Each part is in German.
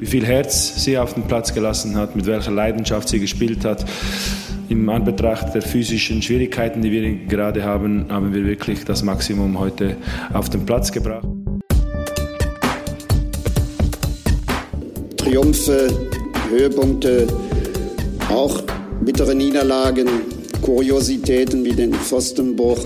Wie viel Herz sie auf den Platz gelassen hat, mit welcher Leidenschaft sie gespielt hat. Im Anbetracht der physischen Schwierigkeiten, die wir gerade haben, haben wir wirklich das Maximum heute auf den Platz gebracht. Triumphe, Höhepunkte, auch bittere Niederlagen, Kuriositäten wie den Pfostenbruch.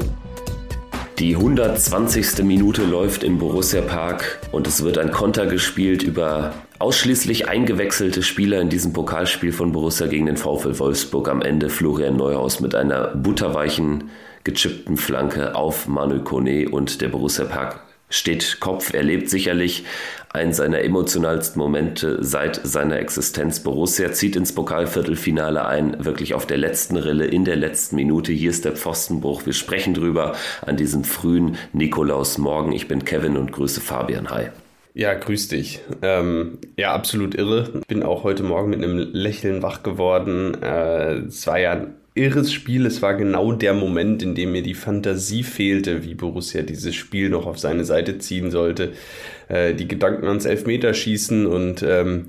Die 120. Minute läuft im Borussia Park und es wird ein Konter gespielt über ausschließlich eingewechselte Spieler in diesem Pokalspiel von Borussia gegen den VfL Wolfsburg. Am Ende Florian Neuhaus mit einer butterweichen, gechippten Flanke auf Manu Kone und der Borussia Park steht Kopf. Er lebt sicherlich einen seiner emotionalsten Momente seit seiner Existenz. Borussia zieht ins Pokalviertelfinale ein, wirklich auf der letzten Rille, in der letzten Minute. Hier ist der Pfostenbruch. Wir sprechen drüber an diesem frühen Nikolausmorgen. Ich bin Kevin und grüße Fabian. Hi. Ja, grüß dich. Ähm, ja, absolut irre. Bin auch heute Morgen mit einem Lächeln wach geworden. Äh, es war ja ein irres Spiel. Es war genau der Moment, in dem mir die Fantasie fehlte, wie Borussia dieses Spiel noch auf seine Seite ziehen sollte. Äh, die Gedanken ans Elfmeterschießen und ähm,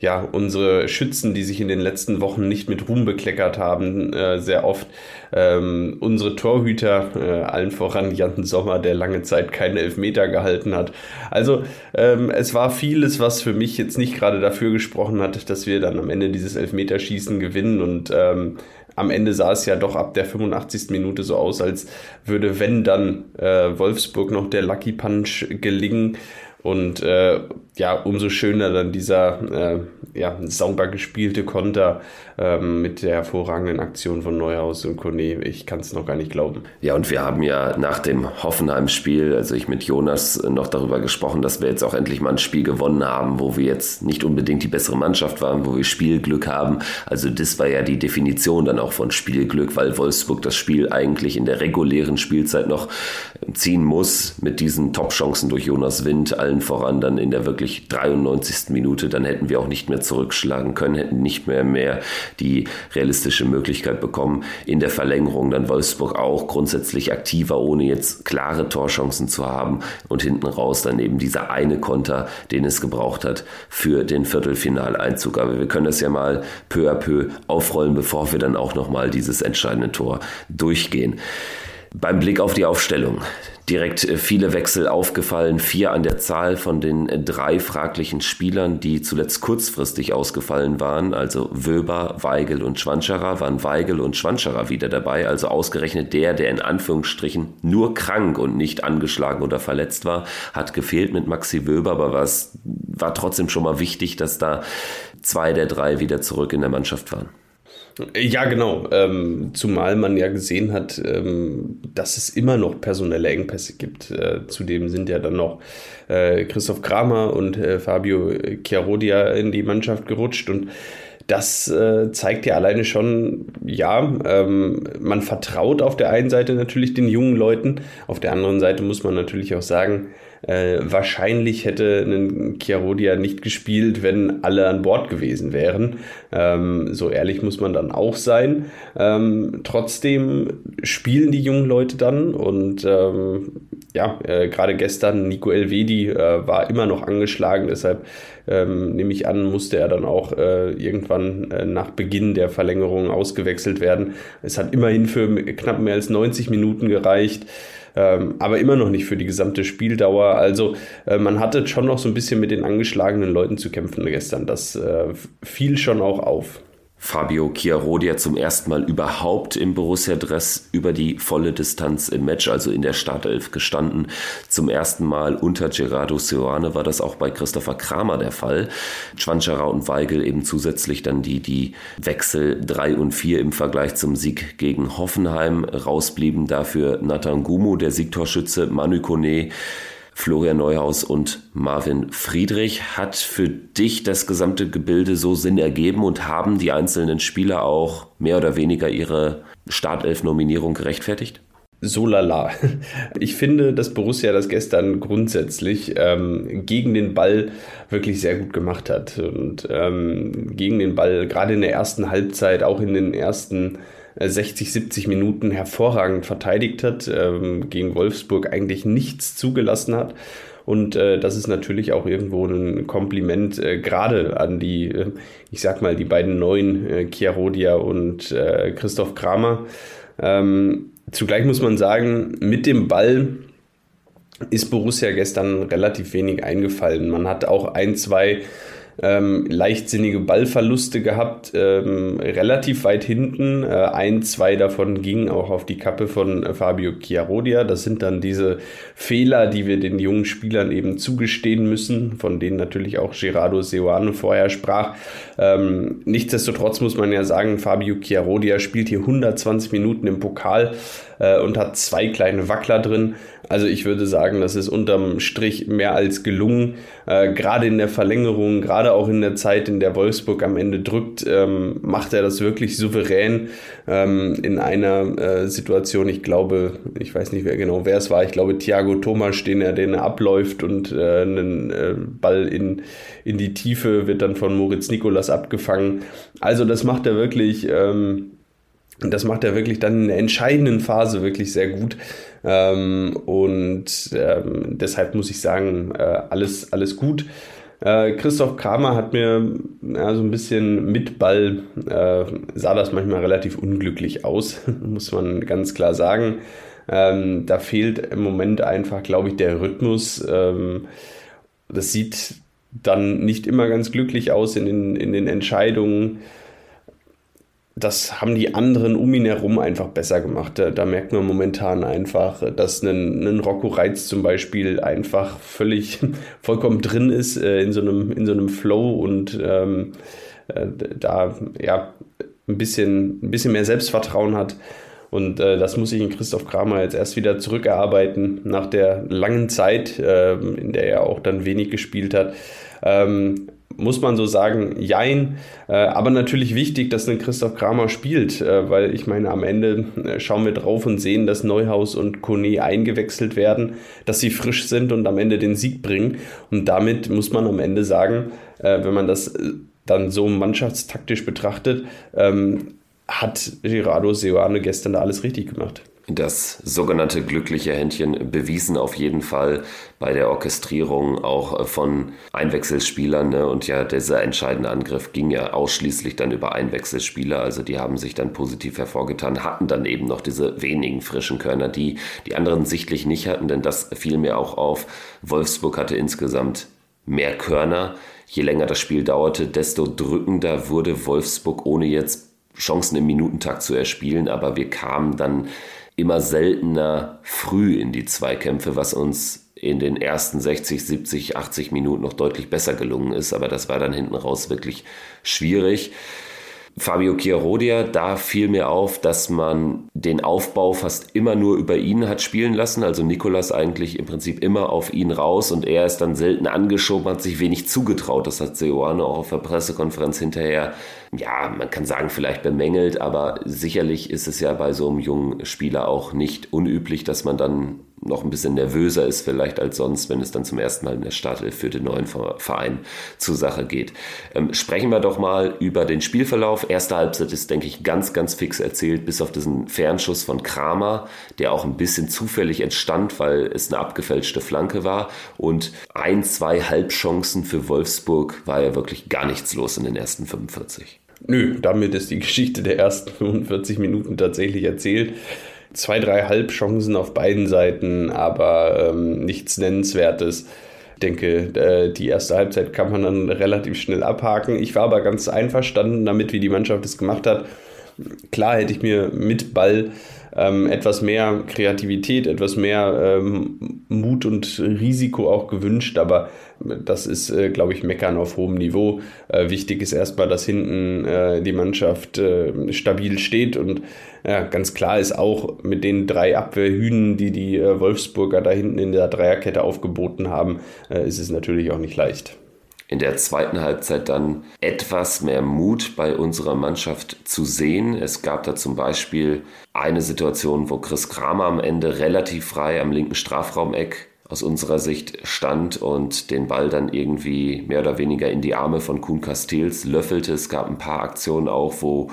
ja, unsere Schützen, die sich in den letzten Wochen nicht mit Ruhm bekleckert haben, äh, sehr oft. Ähm, unsere Torhüter, äh, allen voran Jan Sommer, der lange Zeit keine Elfmeter gehalten hat. Also ähm, es war vieles, was für mich jetzt nicht gerade dafür gesprochen hat, dass wir dann am Ende dieses Elfmeterschießen gewinnen und ähm, am Ende sah es ja doch ab der 85. Minute so aus, als würde, wenn dann äh, Wolfsburg noch der Lucky Punch gelingen. Und äh, ja, umso schöner dann dieser äh, ja, sauber gespielte Konter ähm, mit der hervorragenden Aktion von Neuhaus und Kone. Ich kann es noch gar nicht glauben. Ja, und wir haben ja nach dem Hoffenheim-Spiel, also ich mit Jonas noch darüber gesprochen, dass wir jetzt auch endlich mal ein Spiel gewonnen haben, wo wir jetzt nicht unbedingt die bessere Mannschaft waren, wo wir Spielglück haben. Also das war ja die Definition dann auch von Spielglück, weil Wolfsburg das Spiel eigentlich in der regulären Spielzeit noch ziehen muss mit diesen Top-Chancen durch Jonas Wind, allen voran dann in der wirklich wirklich 93. Minute, dann hätten wir auch nicht mehr zurückschlagen können, hätten nicht mehr mehr die realistische Möglichkeit bekommen. In der Verlängerung dann Wolfsburg auch grundsätzlich aktiver, ohne jetzt klare Torchancen zu haben und hinten raus dann eben dieser eine Konter, den es gebraucht hat für den Viertelfinaleinzug. Aber wir können das ja mal peu à peu aufrollen, bevor wir dann auch nochmal dieses entscheidende Tor durchgehen. Beim Blick auf die Aufstellung direkt äh, viele Wechsel aufgefallen, vier an der Zahl von den äh, drei fraglichen Spielern, die zuletzt kurzfristig ausgefallen waren, also Wöber, Weigel und Schwanscherer, waren Weigel und Schwanscherer wieder dabei, also ausgerechnet der, der in Anführungsstrichen nur krank und nicht angeschlagen oder verletzt war, hat gefehlt mit Maxi Wöber, aber was war trotzdem schon mal wichtig, dass da zwei der drei wieder zurück in der Mannschaft waren. Ja, genau. Ähm, zumal man ja gesehen hat, ähm, dass es immer noch personelle Engpässe gibt. Äh, zudem sind ja dann noch äh, Christoph Kramer und äh, Fabio Chiarodia in die Mannschaft gerutscht und das äh, zeigt ja alleine schon, ja, ähm, man vertraut auf der einen Seite natürlich den jungen Leuten, auf der anderen Seite muss man natürlich auch sagen, äh, wahrscheinlich hätte ein Chiarodia nicht gespielt, wenn alle an Bord gewesen wären. Ähm, so ehrlich muss man dann auch sein. Ähm, trotzdem spielen die jungen Leute dann und ähm, ja, äh, gerade gestern Nico Elvedi äh, war immer noch angeschlagen, deshalb ähm, nehme ich an, musste er dann auch äh, irgendwann äh, nach Beginn der Verlängerung ausgewechselt werden. Es hat immerhin für knapp mehr als 90 Minuten gereicht ähm, aber immer noch nicht für die gesamte Spieldauer. Also äh, man hatte schon noch so ein bisschen mit den angeschlagenen Leuten zu kämpfen gestern. Das äh, fiel schon auch auf. Fabio Chiarodia zum ersten Mal überhaupt im Borussia-Dress über die volle Distanz im Match, also in der Startelf gestanden. Zum ersten Mal unter Gerardo Seoane war das auch bei Christopher Kramer der Fall. Schwanschara und Weigel eben zusätzlich dann die, die Wechsel 3 und 4 im Vergleich zum Sieg gegen Hoffenheim rausblieben. Dafür Nathan Gumu, der Siegtorschütze, Manu Kone, Florian Neuhaus und Marvin Friedrich. Hat für dich das gesamte Gebilde so Sinn ergeben und haben die einzelnen Spieler auch mehr oder weniger ihre Startelf-Nominierung gerechtfertigt? so lala. Ich finde, dass Borussia das gestern grundsätzlich ähm, gegen den Ball wirklich sehr gut gemacht hat. Und ähm, gegen den Ball, gerade in der ersten Halbzeit, auch in den ersten 60, 70 Minuten hervorragend verteidigt hat, ähm, gegen Wolfsburg eigentlich nichts zugelassen hat Und äh, das ist natürlich auch irgendwo ein Kompliment äh, gerade an die, äh, ich sag mal, die beiden neuen äh, Chiarodia und äh, Christoph Kramer. Ähm, zugleich muss man sagen, mit dem Ball ist Borussia gestern relativ wenig eingefallen. Man hat auch ein, zwei ähm, leichtsinnige Ballverluste gehabt, ähm, relativ weit hinten. Äh, ein, zwei davon gingen auch auf die Kappe von Fabio Chiarodia. Das sind dann diese Fehler, die wir den jungen Spielern eben zugestehen müssen, von denen natürlich auch Gerardo Seoane vorher sprach. Ähm, nichtsdestotrotz muss man ja sagen, Fabio Chiarodia spielt hier 120 Minuten im Pokal äh, und hat zwei kleine Wackler drin. Also ich würde sagen, das ist unterm Strich mehr als gelungen. Äh, gerade in der Verlängerung, gerade auch in der Zeit, in der Wolfsburg am Ende drückt, ähm, macht er das wirklich souverän ähm, in einer äh, Situation. Ich glaube, ich weiß nicht wer genau wer es war. Ich glaube Thiago Thomas, den er, den er abläuft und äh, einen äh, Ball in, in die Tiefe wird dann von Moritz Nikolas abgefangen. Also das macht er wirklich. Ähm, und das macht er wirklich dann in der entscheidenden Phase wirklich sehr gut. Ähm, und ähm, deshalb muss ich sagen, äh, alles, alles gut. Äh, Christoph Kramer hat mir ja, so ein bisschen mit Ball, äh, sah das manchmal relativ unglücklich aus, muss man ganz klar sagen. Ähm, da fehlt im Moment einfach, glaube ich, der Rhythmus. Ähm, das sieht dann nicht immer ganz glücklich aus in den, in den Entscheidungen das haben die anderen um ihn herum einfach besser gemacht. Da, da merkt man momentan einfach, dass ein, ein Rocco Reitz zum Beispiel einfach völlig vollkommen drin ist äh, in, so einem, in so einem Flow und ähm, äh, da ja ein bisschen, ein bisschen mehr Selbstvertrauen hat. Und äh, das muss ich in Christoph Kramer jetzt erst wieder zurückerarbeiten nach der langen Zeit, äh, in der er auch dann wenig gespielt hat. Ähm, muss man so sagen, jein. Äh, aber natürlich wichtig, dass ein Christoph Kramer spielt, äh, weil ich meine, am Ende äh, schauen wir drauf und sehen, dass Neuhaus und Kone eingewechselt werden, dass sie frisch sind und am Ende den Sieg bringen. Und damit muss man am Ende sagen, wenn man das dann so mannschaftstaktisch betrachtet, ähm, hat Gerardo Seoane gestern da alles richtig gemacht das sogenannte glückliche Händchen bewiesen auf jeden Fall bei der Orchestrierung auch von Einwechselspielern. Ne? Und ja, dieser entscheidende Angriff ging ja ausschließlich dann über Einwechselspieler. Also die haben sich dann positiv hervorgetan, hatten dann eben noch diese wenigen frischen Körner, die die anderen sichtlich nicht hatten, denn das fiel mir auch auf. Wolfsburg hatte insgesamt mehr Körner. Je länger das Spiel dauerte, desto drückender wurde Wolfsburg, ohne jetzt Chancen im Minutentakt zu erspielen. Aber wir kamen dann immer seltener früh in die Zweikämpfe, was uns in den ersten 60, 70, 80 Minuten noch deutlich besser gelungen ist. Aber das war dann hinten raus wirklich schwierig. Fabio Chiarodia, da fiel mir auf, dass man den Aufbau fast immer nur über ihn hat spielen lassen. Also Nikolas eigentlich im Prinzip immer auf ihn raus und er ist dann selten angeschoben, hat sich wenig zugetraut. Das hat Seoane auch auf der Pressekonferenz hinterher, ja, man kann sagen, vielleicht bemängelt, aber sicherlich ist es ja bei so einem jungen Spieler auch nicht unüblich, dass man dann noch ein bisschen nervöser ist vielleicht als sonst, wenn es dann zum ersten Mal in der Startelf für den neuen Verein zur Sache geht. Ähm, sprechen wir doch mal über den Spielverlauf. Erste Halbzeit ist, denke ich, ganz, ganz fix erzählt, bis auf diesen Fernschuss von Kramer, der auch ein bisschen zufällig entstand, weil es eine abgefälschte Flanke war. Und ein, zwei Halbchancen für Wolfsburg war ja wirklich gar nichts los in den ersten 45. Nö, damit ist die Geschichte der ersten 45 Minuten tatsächlich erzählt zwei, drei Halbchancen auf beiden Seiten, aber ähm, nichts Nennenswertes. Ich denke, äh, die erste Halbzeit kann man dann relativ schnell abhaken. Ich war aber ganz einverstanden damit, wie die Mannschaft es gemacht hat. Klar hätte ich mir mit Ball ähm, etwas mehr Kreativität, etwas mehr ähm, Mut und Risiko auch gewünscht, aber das ist, äh, glaube ich, Meckern auf hohem Niveau. Äh, wichtig ist erstmal, dass hinten äh, die Mannschaft äh, stabil steht und ja, ganz klar ist auch mit den drei Abwehrhühnen, die die äh, Wolfsburger da hinten in der Dreierkette aufgeboten haben, äh, ist es natürlich auch nicht leicht in der zweiten Halbzeit dann etwas mehr Mut bei unserer Mannschaft zu sehen. Es gab da zum Beispiel eine Situation, wo Chris Kramer am Ende relativ frei am linken Strafraumeck aus unserer Sicht stand und den Ball dann irgendwie mehr oder weniger in die Arme von Kuhn Castells löffelte. Es gab ein paar Aktionen auch, wo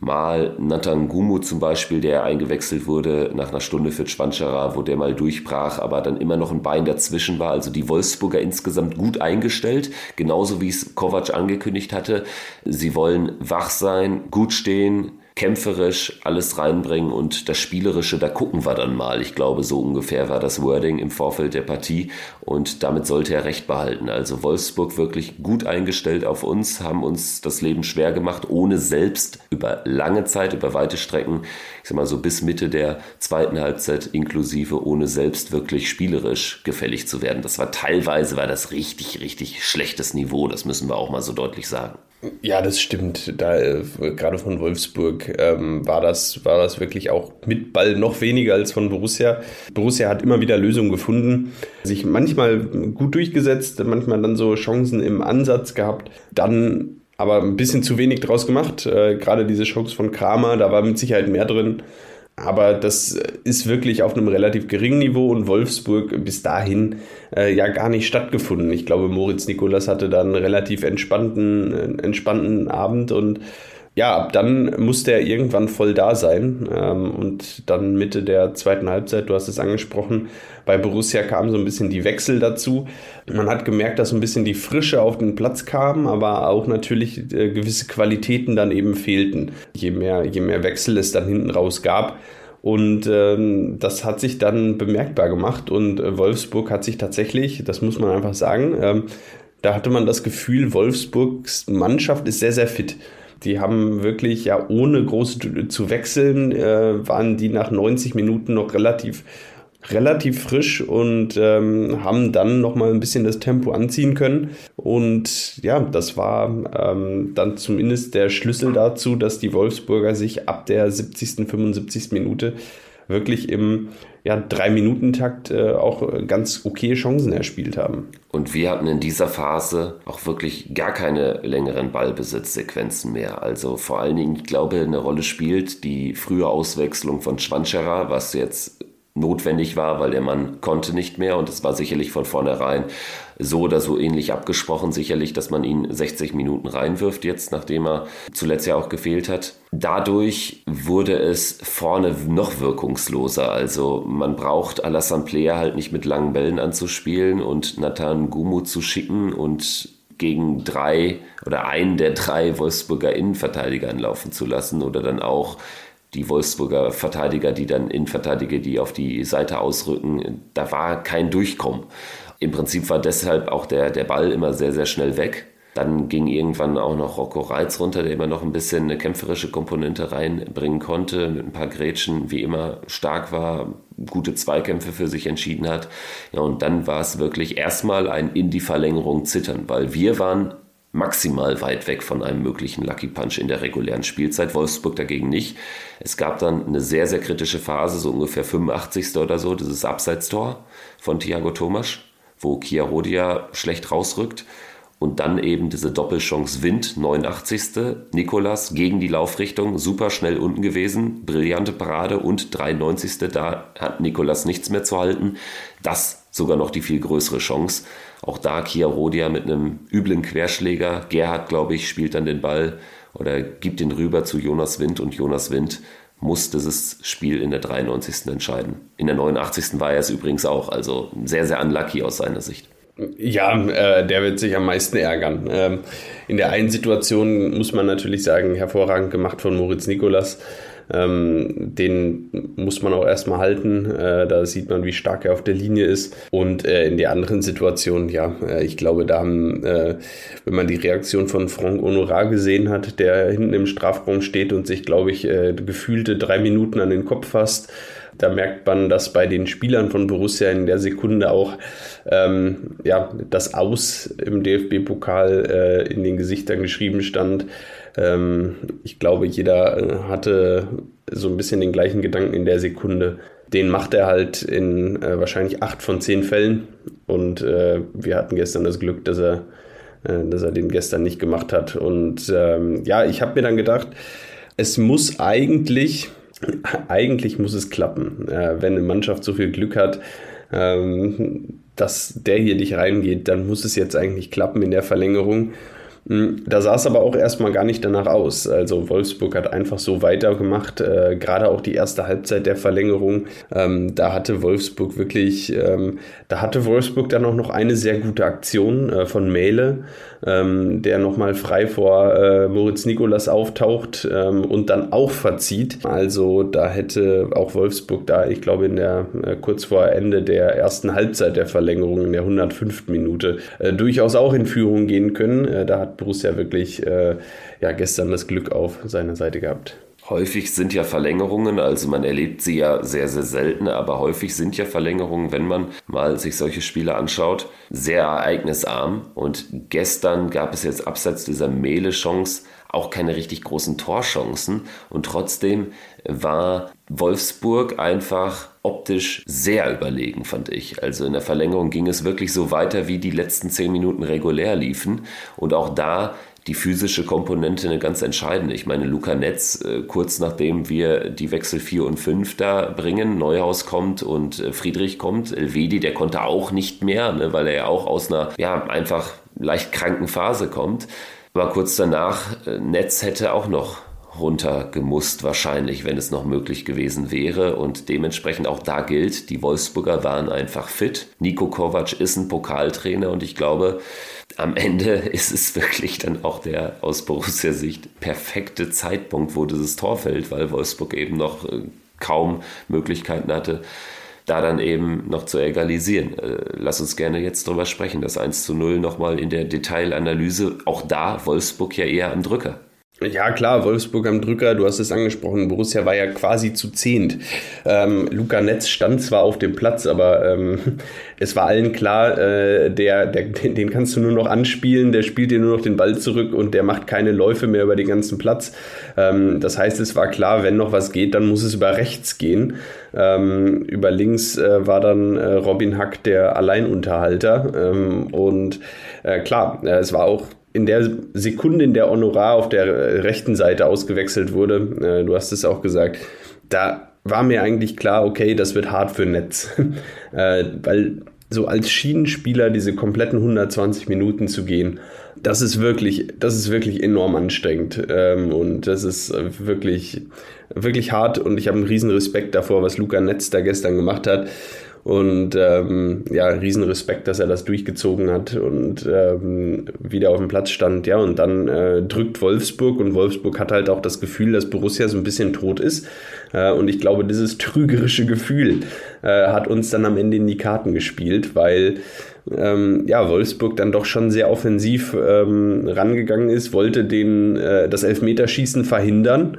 mal Nathan Gumu zum Beispiel, der eingewechselt wurde nach einer Stunde für Schwanscherer, wo der mal durchbrach, aber dann immer noch ein Bein dazwischen war. Also die Wolfsburger insgesamt gut eingestellt, genauso wie es Kovac angekündigt hatte. Sie wollen wach sein, gut stehen, kämpferisch alles reinbringen und das Spielerische, da gucken wir dann mal. Ich glaube, so ungefähr war das Wording im Vorfeld der Partie und damit sollte er recht behalten. Also Wolfsburg wirklich gut eingestellt auf uns, haben uns das Leben schwer gemacht, ohne selbst über lange Zeit, über weite Strecken, ich sag mal so bis Mitte der zweiten Halbzeit inklusive, ohne selbst wirklich spielerisch gefällig zu werden. Das war teilweise, war das richtig, richtig schlechtes Niveau, das müssen wir auch mal so deutlich sagen. Ja, das stimmt. Da äh, gerade von Wolfsburg ähm, war das war das wirklich auch mit Ball noch weniger als von Borussia. Borussia hat immer wieder Lösungen gefunden, sich manchmal gut durchgesetzt, manchmal dann so Chancen im Ansatz gehabt, dann aber ein bisschen zu wenig draus gemacht. Äh, gerade diese Chance von Kramer, da war mit Sicherheit mehr drin. Aber das ist wirklich auf einem relativ geringen Niveau und Wolfsburg bis dahin äh, ja gar nicht stattgefunden. Ich glaube, Moritz Nikolas hatte dann einen relativ entspannten, entspannten Abend und ja, dann musste er irgendwann voll da sein. Ähm, und dann Mitte der zweiten Halbzeit, du hast es angesprochen, bei Borussia kamen so ein bisschen die Wechsel dazu. Man hat gemerkt, dass so ein bisschen die Frische auf den Platz kam, aber auch natürlich äh, gewisse Qualitäten dann eben fehlten. Je mehr, je mehr Wechsel es dann hinten raus gab, und ähm, das hat sich dann bemerkbar gemacht und äh, Wolfsburg hat sich tatsächlich, das muss man einfach sagen, ähm, da hatte man das Gefühl, Wolfsburgs Mannschaft ist sehr, sehr fit. Die haben wirklich ja ohne groß zu wechseln, äh, waren die nach 90 Minuten noch relativ relativ frisch und ähm, haben dann noch mal ein bisschen das Tempo anziehen können und ja, das war ähm, dann zumindest der Schlüssel dazu, dass die Wolfsburger sich ab der 70. 75. Minute wirklich im ja, Drei-Minuten-Takt äh, auch ganz okay Chancen erspielt haben. Und wir hatten in dieser Phase auch wirklich gar keine längeren Ballbesitzsequenzen mehr. Also vor allen Dingen, ich glaube, eine Rolle spielt die frühe Auswechslung von Schwanscherer, was jetzt notwendig war, weil der Mann konnte nicht mehr und es war sicherlich von vornherein so oder so ähnlich abgesprochen, sicherlich, dass man ihn 60 Minuten reinwirft jetzt, nachdem er zuletzt ja auch gefehlt hat. Dadurch wurde es vorne noch wirkungsloser. Also man braucht Alassane Player halt nicht mit langen Bällen anzuspielen und Nathan Gumu zu schicken und gegen drei oder einen der drei Wolfsburger Innenverteidiger anlaufen zu lassen oder dann auch die Wolfsburger Verteidiger, die dann Innenverteidiger, die auf die Seite ausrücken, da war kein Durchkommen. Im Prinzip war deshalb auch der, der Ball immer sehr, sehr schnell weg. Dann ging irgendwann auch noch Rocco Reitz runter, der immer noch ein bisschen eine kämpferische Komponente reinbringen konnte, mit ein paar Grätschen, wie immer stark war, gute Zweikämpfe für sich entschieden hat. Ja, und dann war es wirklich erstmal ein in die Verlängerung zittern, weil wir waren maximal weit weg von einem möglichen Lucky Punch in der regulären Spielzeit. Wolfsburg dagegen nicht. Es gab dann eine sehr, sehr kritische Phase, so ungefähr 85. oder so, dieses Abseitstor von Thiago Thomas, wo Kia Rodia schlecht rausrückt. Und dann eben diese Doppelchance Wind, 89. Nikolas gegen die Laufrichtung, super schnell unten gewesen, brillante Parade und 93. Da hat Nikolas nichts mehr zu halten. Das sogar noch die viel größere Chance. Auch da Kia Rodia mit einem üblen Querschläger. Gerhard, glaube ich, spielt dann den Ball oder gibt ihn rüber zu Jonas Wind und Jonas Wind muss dieses Spiel in der 93. entscheiden. In der 89. war er es übrigens auch, also sehr, sehr unlucky aus seiner Sicht. Ja, äh, der wird sich am meisten ärgern. Ähm, in der einen Situation muss man natürlich sagen, hervorragend gemacht von Moritz Nikolas. Ähm, den muss man auch erstmal halten. Äh, da sieht man, wie stark er auf der Linie ist. Und äh, in der anderen Situation, ja, äh, ich glaube, da haben, äh, wenn man die Reaktion von Franck Honorat gesehen hat, der hinten im Strafraum steht und sich, glaube ich, äh, gefühlte drei Minuten an den Kopf fasst, da merkt man, dass bei den Spielern von Borussia in der Sekunde auch ähm, ja, das Aus im DFB-Pokal äh, in den Gesichtern geschrieben stand. Ähm, ich glaube, jeder äh, hatte so ein bisschen den gleichen Gedanken in der Sekunde. Den macht er halt in äh, wahrscheinlich acht von zehn Fällen. Und äh, wir hatten gestern das Glück, dass er, äh, dass er den gestern nicht gemacht hat. Und ähm, ja, ich habe mir dann gedacht, es muss eigentlich, eigentlich muss es klappen, äh, wenn eine Mannschaft so viel Glück hat, ähm, dass der hier nicht reingeht, dann muss es jetzt eigentlich klappen in der Verlängerung. Hm, da sah es aber auch erstmal gar nicht danach aus. Also Wolfsburg hat einfach so weitergemacht, äh, gerade auch die erste Halbzeit der Verlängerung. Ähm, da hatte Wolfsburg wirklich, ähm, da hatte Wolfsburg dann auch noch eine sehr gute Aktion äh, von Mele, ähm, der nochmal frei vor äh, Moritz Nikolas auftaucht ähm, und dann auch verzieht. Also da hätte auch Wolfsburg da, ich glaube, in der äh, kurz vor Ende der ersten Halbzeit der Verlängerung in der 105. Minute äh, durchaus auch in Führung gehen können. Äh, da hat Borussia wirklich äh, ja, gestern das Glück auf seiner Seite gehabt. Häufig sind ja Verlängerungen, also man erlebt sie ja sehr, sehr selten, aber häufig sind ja Verlängerungen, wenn man mal sich solche Spiele anschaut, sehr ereignisarm. Und gestern gab es jetzt abseits dieser Mele-Chance auch keine richtig großen Torchancen. Und trotzdem war Wolfsburg einfach optisch sehr überlegen, fand ich. Also in der Verlängerung ging es wirklich so weiter, wie die letzten zehn Minuten regulär liefen. Und auch da die physische Komponente eine ganz entscheidende. Ich meine, Luca Netz, äh, kurz nachdem wir die Wechsel 4 und 5 da bringen, Neuhaus kommt und äh, Friedrich kommt, Elvedi, der konnte auch nicht mehr, ne, weil er ja auch aus einer, ja, einfach leicht kranken Phase kommt. Aber kurz danach, äh, Netz hätte auch noch runtergemusst wahrscheinlich, wenn es noch möglich gewesen wäre. Und dementsprechend auch da gilt, die Wolfsburger waren einfach fit. Nico Kovac ist ein Pokaltrainer und ich glaube, am Ende ist es wirklich dann auch der aus Borussia Sicht perfekte Zeitpunkt, wo dieses Tor fällt, weil Wolfsburg eben noch äh, kaum Möglichkeiten hatte, da dann eben noch zu egalisieren. Äh, lass uns gerne jetzt drüber sprechen. Das 1 zu 0 nochmal in der Detailanalyse. Auch da Wolfsburg ja eher am Drücker. Ja, klar, Wolfsburg am Drücker, du hast es angesprochen, Borussia war ja quasi zu zehnt. Ähm, Luca Netz stand zwar auf dem Platz, aber ähm, es war allen klar, äh, der, der, den kannst du nur noch anspielen, der spielt dir nur noch den Ball zurück und der macht keine Läufe mehr über den ganzen Platz. Ähm, das heißt, es war klar, wenn noch was geht, dann muss es über rechts gehen. Ähm, über links äh, war dann äh, Robin Hack der Alleinunterhalter. Ähm, und äh, klar, äh, es war auch in der Sekunde, in der Honorar auf der rechten Seite ausgewechselt wurde, äh, du hast es auch gesagt, da war mir eigentlich klar, okay, das wird hart für Netz. äh, weil so als Schienenspieler diese kompletten 120 Minuten zu gehen, das ist wirklich, das ist wirklich enorm anstrengend. Ähm, und das ist wirklich, wirklich hart. Und ich habe einen riesen Respekt davor, was Luca Netz da gestern gemacht hat. Und ähm, ja, riesen Respekt, dass er das durchgezogen hat und ähm, wieder auf dem Platz stand. Ja, und dann äh, drückt Wolfsburg und Wolfsburg hat halt auch das Gefühl, dass Borussia so ein bisschen tot ist. Äh, und ich glaube, dieses trügerische Gefühl äh, hat uns dann am Ende in die Karten gespielt, weil ähm, ja, Wolfsburg dann doch schon sehr offensiv ähm, rangegangen ist, wollte den, äh, das Elfmeterschießen verhindern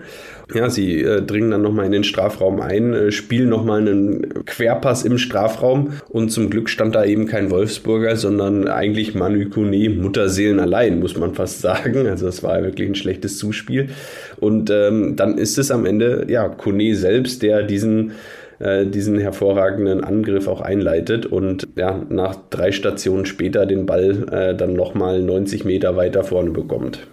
ja, sie äh, dringen dann nochmal in den Strafraum ein, äh, spielen nochmal einen Querpass im Strafraum und zum Glück stand da eben kein Wolfsburger, sondern eigentlich Manu Kone, Mutterseelen allein, muss man fast sagen. Also es war wirklich ein schlechtes Zuspiel. Und ähm, dann ist es am Ende, ja, Kone selbst, der diesen äh, diesen hervorragenden Angriff auch einleitet und ja, nach drei Stationen später den Ball äh, dann nochmal 90 Meter weiter vorne bekommt.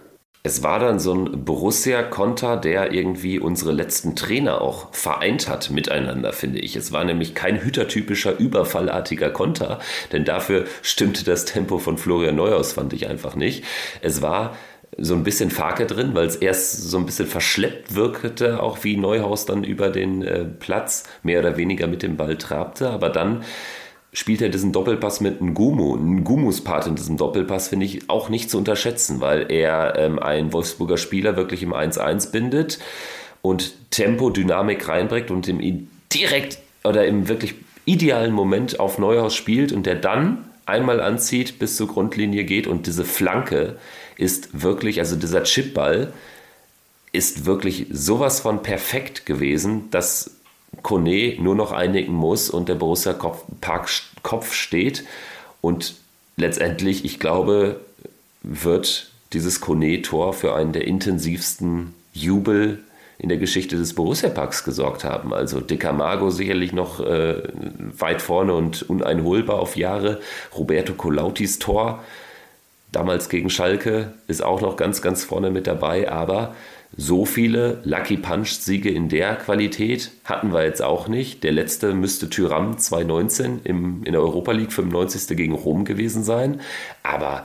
Es war dann so ein Borussia-Konter, der irgendwie unsere letzten Trainer auch vereint hat miteinander, finde ich. Es war nämlich kein hütertypischer, überfallartiger Konter, denn dafür stimmte das Tempo von Florian Neuhaus, fand ich einfach nicht. Es war so ein bisschen Fake drin, weil es erst so ein bisschen verschleppt wirkte, auch wie Neuhaus dann über den äh, Platz mehr oder weniger mit dem Ball trabte, aber dann spielt er diesen Doppelpass mit Ngumu. Ngumus Part in diesem Doppelpass finde ich auch nicht zu unterschätzen, weil er ähm, einen Wolfsburger Spieler wirklich im 1-1 bindet und Tempo, Dynamik reinbringt und im direkt oder im wirklich idealen Moment auf Neuhaus spielt und der dann einmal anzieht, bis zur Grundlinie geht und diese Flanke ist wirklich, also dieser Chipball ist wirklich sowas von perfekt gewesen, dass Kone nur noch einigen muss und der Borussia Kopf, Park Kopf steht. Und letztendlich, ich glaube, wird dieses Kone-Tor für einen der intensivsten Jubel in der Geschichte des Borussia Parks gesorgt haben. Also Decamago sicherlich noch äh, weit vorne und uneinholbar auf Jahre. Roberto Colautis Tor damals gegen Schalke ist auch noch ganz, ganz vorne mit dabei. Aber So viele Lucky Punch-Siege in der Qualität hatten wir jetzt auch nicht. Der letzte müsste Tyram 2019 im, in der Europa League 95. gegen Rom gewesen sein. Aber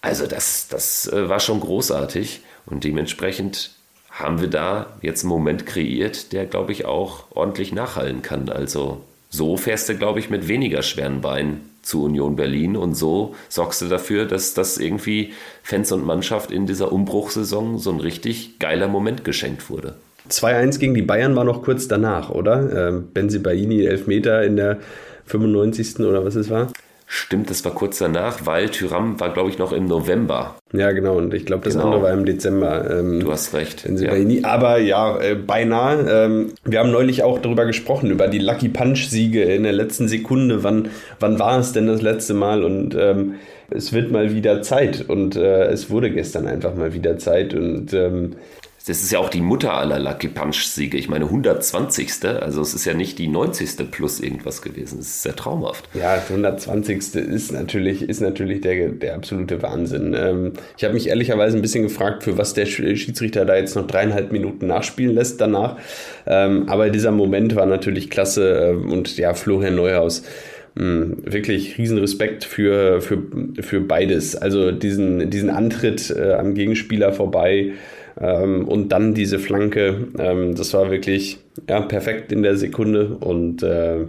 also das, das äh, war schon großartig und dementsprechend haben wir da jetzt einen Moment kreiert, der, glaube ich, auch ordentlich nachhallen kann. Also so fährst du, glaube ich, mit weniger schweren Beinen zu Union Berlin und so sorgst du dafür, dass das irgendwie Fans und Mannschaft in dieser Umbruchsaison so ein richtig geiler Moment geschenkt wurde. 2-1 gegen die Bayern war noch kurz danach, oder? Ähm, Benzi Baini, Elfmeter in der 95. oder was es war? Stimmt, das war kurz danach, weil Tyram war, glaube ich, noch im November. Ja, genau. Und ich glaube, das genau. andere war im Dezember. Ähm, du hast recht. Ja. Aber ja, äh, beinahe. Ähm, wir haben neulich auch darüber gesprochen, über die Lucky Punch-Siege in der letzten Sekunde. Wann, wann war es denn das letzte Mal? Und ähm, es wird mal wieder Zeit. Und äh, es wurde gestern einfach mal wieder Zeit. Und ähm, das ist ja auch die Mutter aller Lucky Punch-Siege. Ich meine, 120. Also es ist ja nicht die 90. plus irgendwas gewesen. Das ist sehr traumhaft. Ja, das 120. ist natürlich, ist natürlich der, der absolute Wahnsinn. Ähm, ich habe mich ehrlicherweise ein bisschen gefragt, für was der Schiedsrichter da jetzt noch dreieinhalb Minuten nachspielen lässt danach. Ähm, aber dieser Moment war natürlich klasse. Ähm, und ja, Florian Neuhaus hm, wirklich riesen Respekt für, für, für beides. Also diesen, diesen Antritt äh, am Gegenspieler vorbei, ähm, und dann diese Flanke, ähm, das war wirklich ja, perfekt in der Sekunde und äh,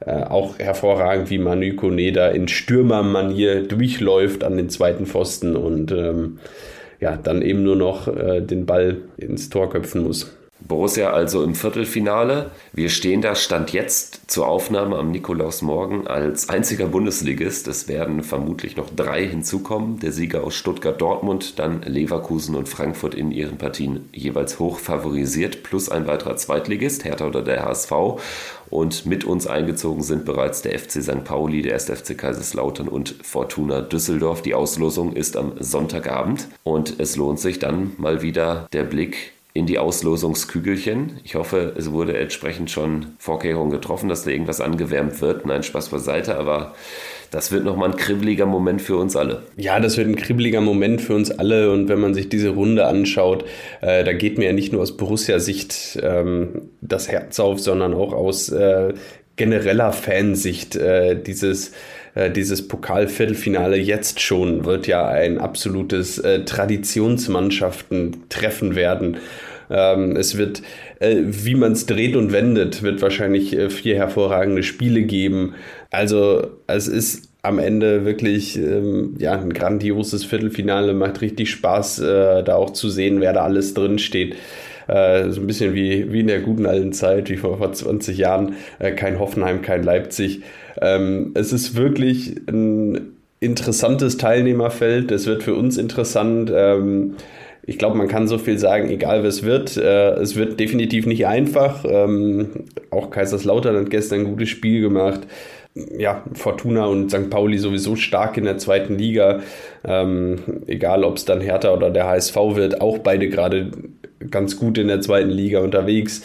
äh, auch hervorragend, wie Manu Kone in Stürmermanier durchläuft an den zweiten Pfosten und ähm, ja, dann eben nur noch äh, den Ball ins Tor köpfen muss. Borussia also im Viertelfinale. Wir stehen da Stand jetzt zur Aufnahme am Nikolausmorgen als einziger Bundesligist. Es werden vermutlich noch drei hinzukommen. Der Sieger aus Stuttgart-Dortmund, dann Leverkusen und Frankfurt in ihren Partien jeweils hoch favorisiert, plus ein weiterer Zweitligist, Hertha oder der HSV. Und mit uns eingezogen sind bereits der FC St. Pauli, der 1. FC Kaiserslautern und Fortuna Düsseldorf. Die Auslosung ist am Sonntagabend und es lohnt sich dann mal wieder der Blick in die Auslosungskügelchen. Ich hoffe, es wurde entsprechend schon Vorkehrungen getroffen, dass da irgendwas angewärmt wird. Nein, Spaß beiseite, aber das wird nochmal ein kribbeliger Moment für uns alle. Ja, das wird ein kribbeliger Moment für uns alle. Und wenn man sich diese Runde anschaut, äh, da geht mir ja nicht nur aus Borussia-Sicht ähm, das Herz auf, sondern auch aus äh, genereller Fansicht. Äh, dieses äh, dieses Pokalviertelfinale jetzt schon wird ja ein absolutes äh, Traditionsmannschaften-Treffen werden. Ähm, es wird, äh, wie man es dreht und wendet, wird wahrscheinlich äh, vier hervorragende Spiele geben. Also es ist am Ende wirklich ähm, ja, ein grandioses Viertelfinale, macht richtig Spaß, äh, da auch zu sehen, wer da alles drin steht. Äh, so ein bisschen wie, wie in der guten alten Zeit, wie vor, vor 20 Jahren, äh, kein Hoffenheim, kein Leipzig. Ähm, es ist wirklich ein interessantes Teilnehmerfeld. Es wird für uns interessant. Ähm, ich glaube, man kann so viel sagen, egal es wird. Äh, es wird definitiv nicht einfach. Ähm, auch Kaiserslautern hat gestern ein gutes Spiel gemacht. Ja, Fortuna und St. Pauli sowieso stark in der zweiten Liga. Ähm, egal, ob es dann Hertha oder der HSV wird, auch beide gerade ganz gut in der zweiten Liga unterwegs.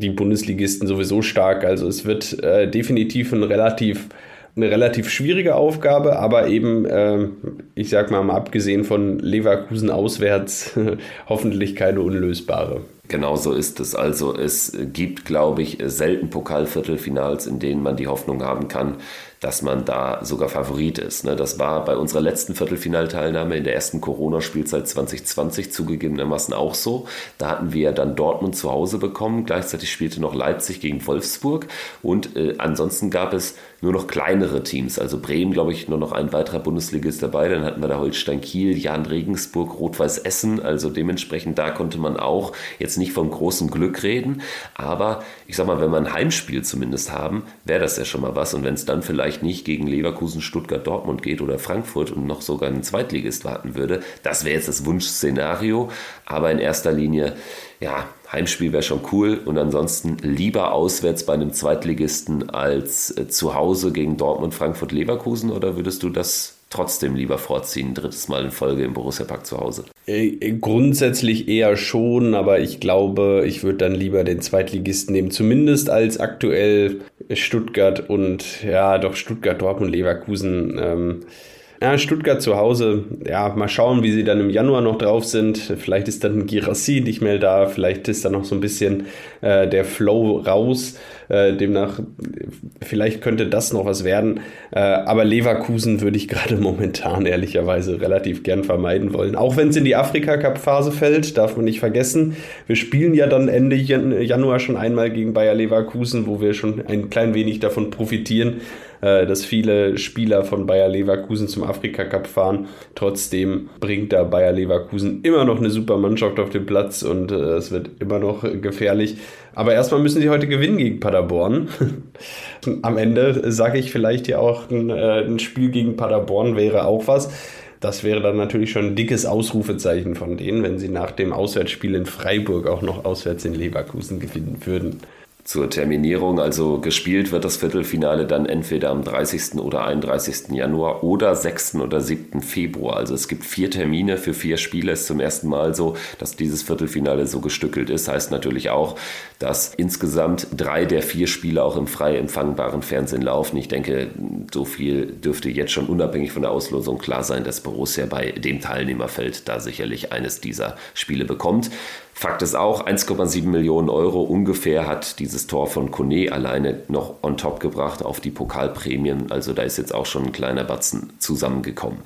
Die Bundesligisten sowieso stark. Also es wird äh, definitiv ein relativ eine relativ schwierige Aufgabe, aber eben, äh, ich sag mal, mal abgesehen von Leverkusen auswärts, hoffentlich keine unlösbare. Genau so ist es. Also es gibt, glaube ich, selten Pokalviertelfinals, in denen man die Hoffnung haben kann, dass man da sogar Favorit ist. Ne? Das war bei unserer letzten Viertelfinalteilnahme in der ersten Corona-Spielzeit 2020 zugegebenermaßen auch so. Da hatten wir dann Dortmund zu Hause bekommen. Gleichzeitig spielte noch Leipzig gegen Wolfsburg. Und äh, ansonsten gab es nur noch kleinere Teams. Also Bremen, glaube ich, nur noch ein weiterer Bundesligist dabei. Dann hatten wir da Holstein Kiel, Jan Regensburg, Rot-Weiß Essen. Also dementsprechend da konnte man auch jetzt nicht vom großen Glück reden. Aber ich sag mal, wenn wir ein Heimspiel zumindest haben, wäre das ja schon mal was. Und wenn es dann vielleicht nicht gegen Leverkusen, Stuttgart, Dortmund geht oder Frankfurt und noch sogar einen Zweitligist warten würde, das wäre jetzt das Wunschszenario. Aber in erster Linie, ja, Heimspiel wäre schon cool und ansonsten lieber auswärts bei einem Zweitligisten als äh, zu Hause gegen Dortmund, Frankfurt, Leverkusen oder würdest du das trotzdem lieber vorziehen, drittes Mal in Folge im Borussia Park zu Hause? Äh, äh, grundsätzlich eher schon, aber ich glaube, ich würde dann lieber den Zweitligisten nehmen, zumindest als aktuell Stuttgart und ja, doch Stuttgart, Dortmund, Leverkusen. Ähm, Ja, Stuttgart zu Hause, ja, mal schauen, wie sie dann im Januar noch drauf sind. Vielleicht ist dann Girassi nicht mehr da, vielleicht ist da noch so ein bisschen äh, der Flow raus. Äh, demnach, vielleicht könnte das noch was werden. Äh, aber Leverkusen würde ich gerade momentan ehrlicherweise relativ gern vermeiden wollen. Auch wenn es in die Afrika-Cup-Phase fällt, darf man nicht vergessen. Wir spielen ja dann Ende Januar schon einmal gegen Bayer Leverkusen, wo wir schon ein klein wenig davon profitieren äh, dass viele Spieler von Bayer Leverkusen zum Afrika Cup fahren. Trotzdem bringt da Bayer Leverkusen immer noch eine super Mannschaft auf den Platz und äh, es wird immer noch gefährlich. Aber erstmal müssen sie heute gewinnen gegen Paderborn. Am Ende sage ich vielleicht ja auch, ein, äh, ein Spiel gegen Paderborn wäre auch was. Das wäre dann natürlich schon ein dickes Ausrufezeichen von denen, wenn sie nach dem Auswärtsspiel in Freiburg auch noch auswärts in Leverkusen gewinnen würden zur Terminierung. Also gespielt wird das Viertelfinale dann entweder am 30. oder 31. Januar oder 6. oder 7. Februar. Also es gibt vier Termine für vier Spiele. Es ist zum ersten Mal so, dass dieses Viertelfinale so gestückelt ist. Heißt natürlich auch, dass insgesamt drei der vier Spiele auch im frei empfangbaren Fernsehen laufen. Ich denke, so viel dürfte jetzt schon unabhängig von der Auslosung klar sein, dass Borussia bei dem Teilnehmerfeld da sicherlich eines dieser Spiele bekommt. Fakt ist auch, 1,7 Millionen Euro ungefähr hat dieses Tor von Kone alleine noch on top gebracht auf die Pokalprämien. Also da ist jetzt auch schon ein kleiner Batzen zusammengekommen.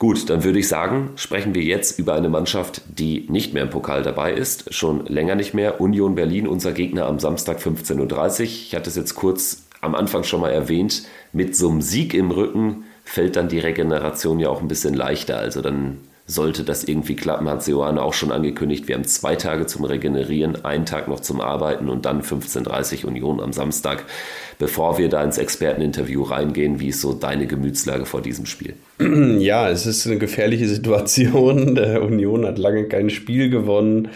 Gut, dann würde ich sagen, sprechen wir jetzt über eine Mannschaft, die nicht mehr im Pokal dabei ist, schon länger nicht mehr. Union Berlin, unser Gegner am Samstag 15.30 Uhr. Ich hatte es jetzt kurz am Anfang schon mal erwähnt, mit so einem Sieg im Rücken fällt dann die Regeneration ja auch ein bisschen leichter. Also dann sollte das irgendwie klappen, hat Seoane auch schon angekündigt. Wir haben zwei Tage zum Regenerieren, einen Tag noch zum Arbeiten und dann 15.30 Union am Samstag. Bevor wir da ins Experteninterview reingehen, wie ist so deine Gemütslage vor diesem Spiel? Ja, es ist eine gefährliche Situation. Der Union hat lange kein Spiel gewonnen.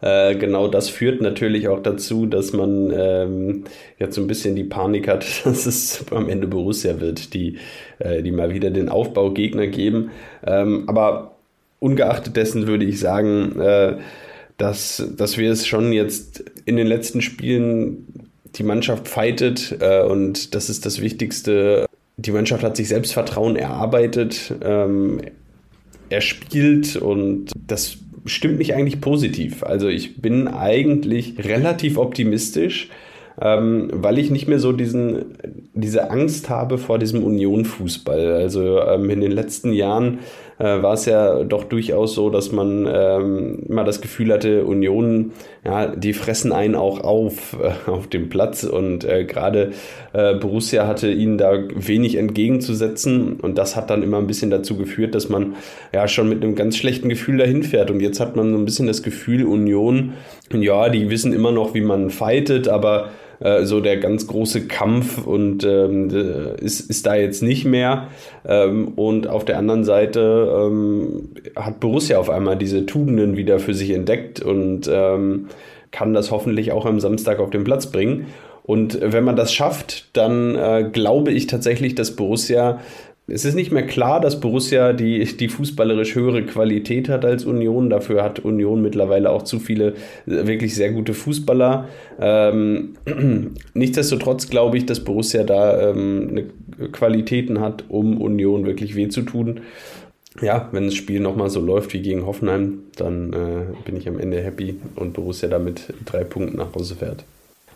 Äh, genau das führt natürlich auch dazu, dass man ähm, jetzt so ein bisschen die Panik hat, dass es am Ende Borussia wird, die, äh, die mal wieder den Aufbaugegner geben. Ähm, aber ungeachtet dessen würde ich sagen, äh, dass, dass wir es schon jetzt in den letzten Spielen die Mannschaft fightet äh, und das ist das Wichtigste. Die Mannschaft hat sich Selbstvertrauen erarbeitet, ähm, er spielt und das stimmt mich eigentlich positiv. Also ich bin eigentlich relativ optimistisch, ähm, weil ich nicht mehr so diesen, diese Angst habe vor diesem Union-Fußball. Also ähm, in den letzten Jahren äh, war es ja doch durchaus so, dass man ähm, mal das Gefühl hatte, Union, ja, die fressen einen auch auf äh, auf dem Platz. Und äh, gerade äh, Borussia hatte ihnen da wenig entgegenzusetzen. Und das hat dann immer ein bisschen dazu geführt, dass man ja schon mit einem ganz schlechten Gefühl dahin fährt. Und jetzt hat man so ein bisschen das Gefühl, Union, ja, die wissen immer noch, wie man fightet, aber äh, so der ganz große Kampf und ähm, ist, ist da jetzt nicht mehr. Ähm, und auf der anderen Seite ähm, hat Borussia auf einmal diese Tugenden wieder für sich entdeckt und ähm, kann das hoffentlich auch am Samstag auf den Platz bringen. Und wenn man das schafft, dann äh, glaube ich tatsächlich, dass Borussia es ist nicht mehr klar, dass Borussia die, die fußballerisch höhere Qualität hat als Union. Dafür hat Union mittlerweile auch zu viele äh, wirklich sehr gute Fußballer. Ähm, nichtsdestotrotz glaube ich, dass Borussia da ähm, Qualitäten hat, um Union wirklich weh zu tun. Ja, wenn das Spiel nochmal so läuft wie gegen Hoffenheim, dann äh, bin ich am Ende happy und Borussia damit drei Punkten nach Hause fährt.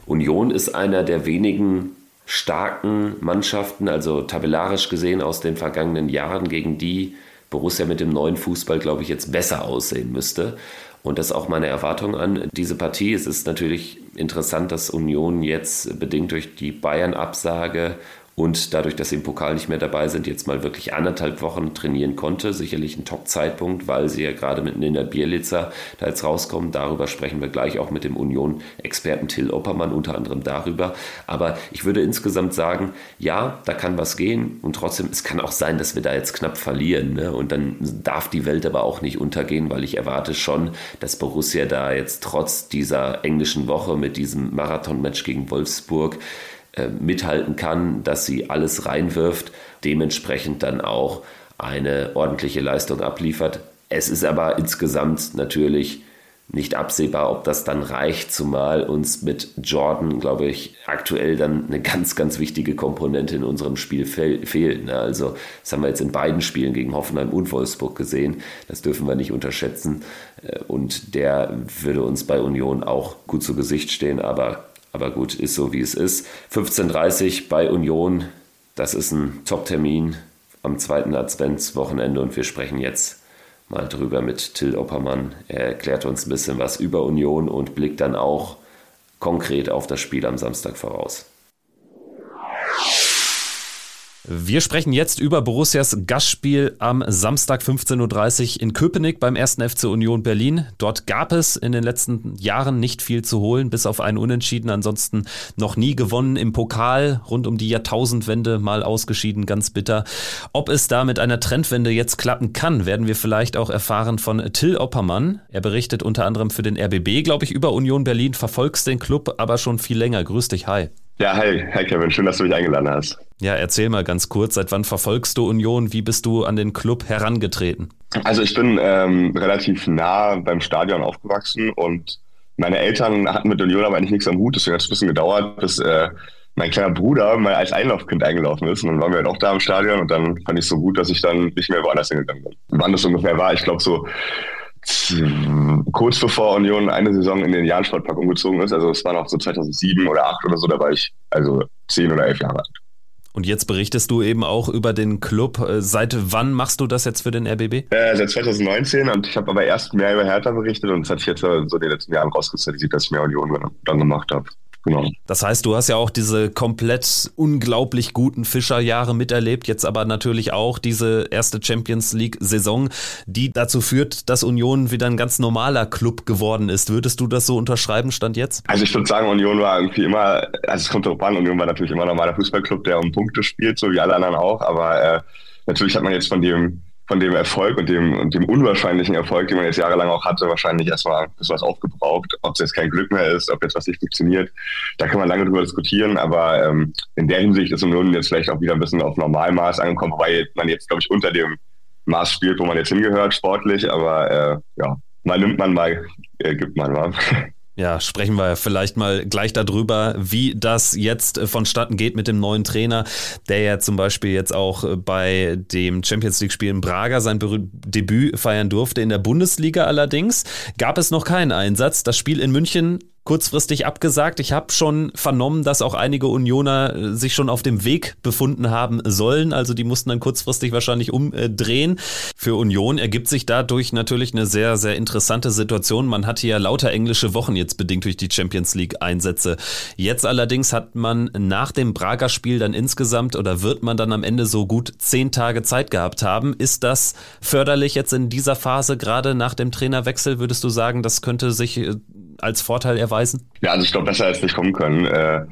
Union ist einer der wenigen starken Mannschaften, also tabellarisch gesehen aus den vergangenen Jahren, gegen die Borussia mit dem neuen Fußball, glaube ich, jetzt besser aussehen müsste. Und das ist auch meine Erwartung an diese Partie. Es ist natürlich interessant, dass Union jetzt bedingt durch die Bayern-Absage und dadurch, dass sie im Pokal nicht mehr dabei sind, jetzt mal wirklich anderthalb Wochen trainieren konnte. Sicherlich ein Top-Zeitpunkt, weil sie ja gerade mit Nina Bierlitzer da jetzt rauskommen. Darüber sprechen wir gleich auch mit dem Union-Experten Till Oppermann unter anderem darüber. Aber ich würde insgesamt sagen, ja, da kann was gehen und trotzdem, es kann auch sein, dass wir da jetzt knapp verlieren. Ne? Und dann darf die Welt aber auch nicht untergehen, weil ich erwarte schon, dass Borussia da jetzt trotz dieser englischen Woche mit diesem Marathon-Match gegen Wolfsburg äh, mithalten kann, dass sie alles reinwirft, dementsprechend dann auch eine ordentliche Leistung abliefert. Es ist aber insgesamt natürlich nicht absehbar, ob das dann reicht, zumal uns mit Jordan, glaube ich, aktuell dann eine ganz, ganz wichtige Komponente in unserem Spiel fe fehlt. Ne? Also das haben wir jetzt in beiden Spielen gegen Hoffenheim und Wolfsburg gesehen. Das dürfen wir nicht unterschätzen. Äh, und der würde uns bei Union auch gut zu Gesicht stehen, aber, aber gut, ist so wie es ist. 15.30 bei Union, das ist ein Top-Termin am zweiten Adventswochenende und wir sprechen jetzt mal drüber mit Till Oppermann. Er erklärt uns ein bisschen was über Union und blickt dann auch konkret auf das Spiel am Samstag voraus. Wir sprechen jetzt über Borussias Gastspiel am Samstag 15.30 Uhr in Köpenick beim 1. FC Union Berlin. Dort gab es in den letzten Jahren nicht viel zu holen, bis auf einen Unentschieden. Ansonsten noch nie gewonnen im Pokal, rund um die Jahrtausendwende mal ausgeschieden, ganz bitter. Ob es da mit einer Trendwende jetzt klappen kann, werden wir vielleicht auch erfahren von Till Oppermann. Er berichtet unter anderem für den RBB, glaube ich, über Union Berlin, verfolgst den Club aber schon viel länger. Grüß dich, hi. Ja, hi, hi Kevin, schön, dass du mich eingeladen hast. Ja, erzähl mal ganz kurz, seit wann verfolgst du Union? Wie bist du an den Club herangetreten? Also ich bin ähm, relativ nah beim Stadion aufgewachsen und meine Eltern hatten mit Union aber eigentlich nichts am Hut, deswegen hat es ein bisschen gedauert, bis äh, mein kleiner Bruder mal als Einlaufkind eingelaufen ist. Und dann waren wir halt auch da im Stadion und dann fand ich es so gut, dass ich dann nicht mehr woanders hingegangen bin. Wann das ungefähr war, ich glaube so kurz bevor Union eine Saison in den Jahn-Sportpark umgezogen ist. Also es war noch so 2007 oder 2008 oder so, da war ich also zehn oder elf Jahre alt. Und jetzt berichtest du eben auch über den Club. Äh, seit wann machst du das jetzt für den RBB? Äh, seit 2019 und ich habe aber erst mehr über Hertha berichtet und es hat sich jetzt so in den letzten Jahren rauskristallisiert, dass ich mehr Union dann gemacht habe. Genau. Das heißt, du hast ja auch diese komplett unglaublich guten Fischerjahre miterlebt, jetzt aber natürlich auch diese erste Champions League-Saison, die dazu führt, dass Union wieder ein ganz normaler Club geworden ist. Würdest du das so unterschreiben, Stand jetzt? Also ich würde sagen, Union war irgendwie immer, also es kommt darauf an, Union war natürlich immer ein normaler Fußballclub, der um Punkte spielt, so wie alle anderen auch, aber äh, natürlich hat man jetzt von dem von dem Erfolg und dem, und dem unwahrscheinlichen Erfolg, den man jetzt jahrelang auch hatte, wahrscheinlich erstmal bisschen was aufgebraucht. Ob es jetzt kein Glück mehr ist, ob jetzt was nicht funktioniert, da kann man lange drüber diskutieren. Aber ähm, in der Hinsicht ist Union jetzt vielleicht auch wieder ein bisschen auf Normalmaß angekommen, wobei man jetzt, glaube ich, unter dem Maß spielt, wo man jetzt hingehört, sportlich. Aber äh, ja, mal nimmt man, mal äh, gibt man mal. Ja, sprechen wir vielleicht mal gleich darüber, wie das jetzt äh, vonstatten geht mit dem neuen Trainer, der ja zum Beispiel jetzt auch äh, bei dem Champions League-Spiel in Braga sein Debüt feiern durfte. In der Bundesliga allerdings gab es noch keinen Einsatz. Das Spiel in München kurzfristig abgesagt. Ich habe schon vernommen, dass auch einige Unioner äh, sich schon auf dem Weg befunden haben sollen. Also die mussten dann kurzfristig wahrscheinlich umdrehen. Für Union ergibt sich dadurch natürlich eine sehr, sehr interessante Situation. Man hatte ja lauter englische Wochen jetzt bedingt durch die Champions League Einsätze. Jetzt allerdings hat man nach dem Prager Spiel dann insgesamt oder wird man dann am Ende so gut zehn Tage Zeit gehabt haben. Ist das förderlich jetzt in dieser Phase, gerade nach dem Trainerwechsel? Würdest du sagen, das könnte sich äh, als Vorteil erweisen? Ja, also ich glaube, besser als nicht kommen können, äh,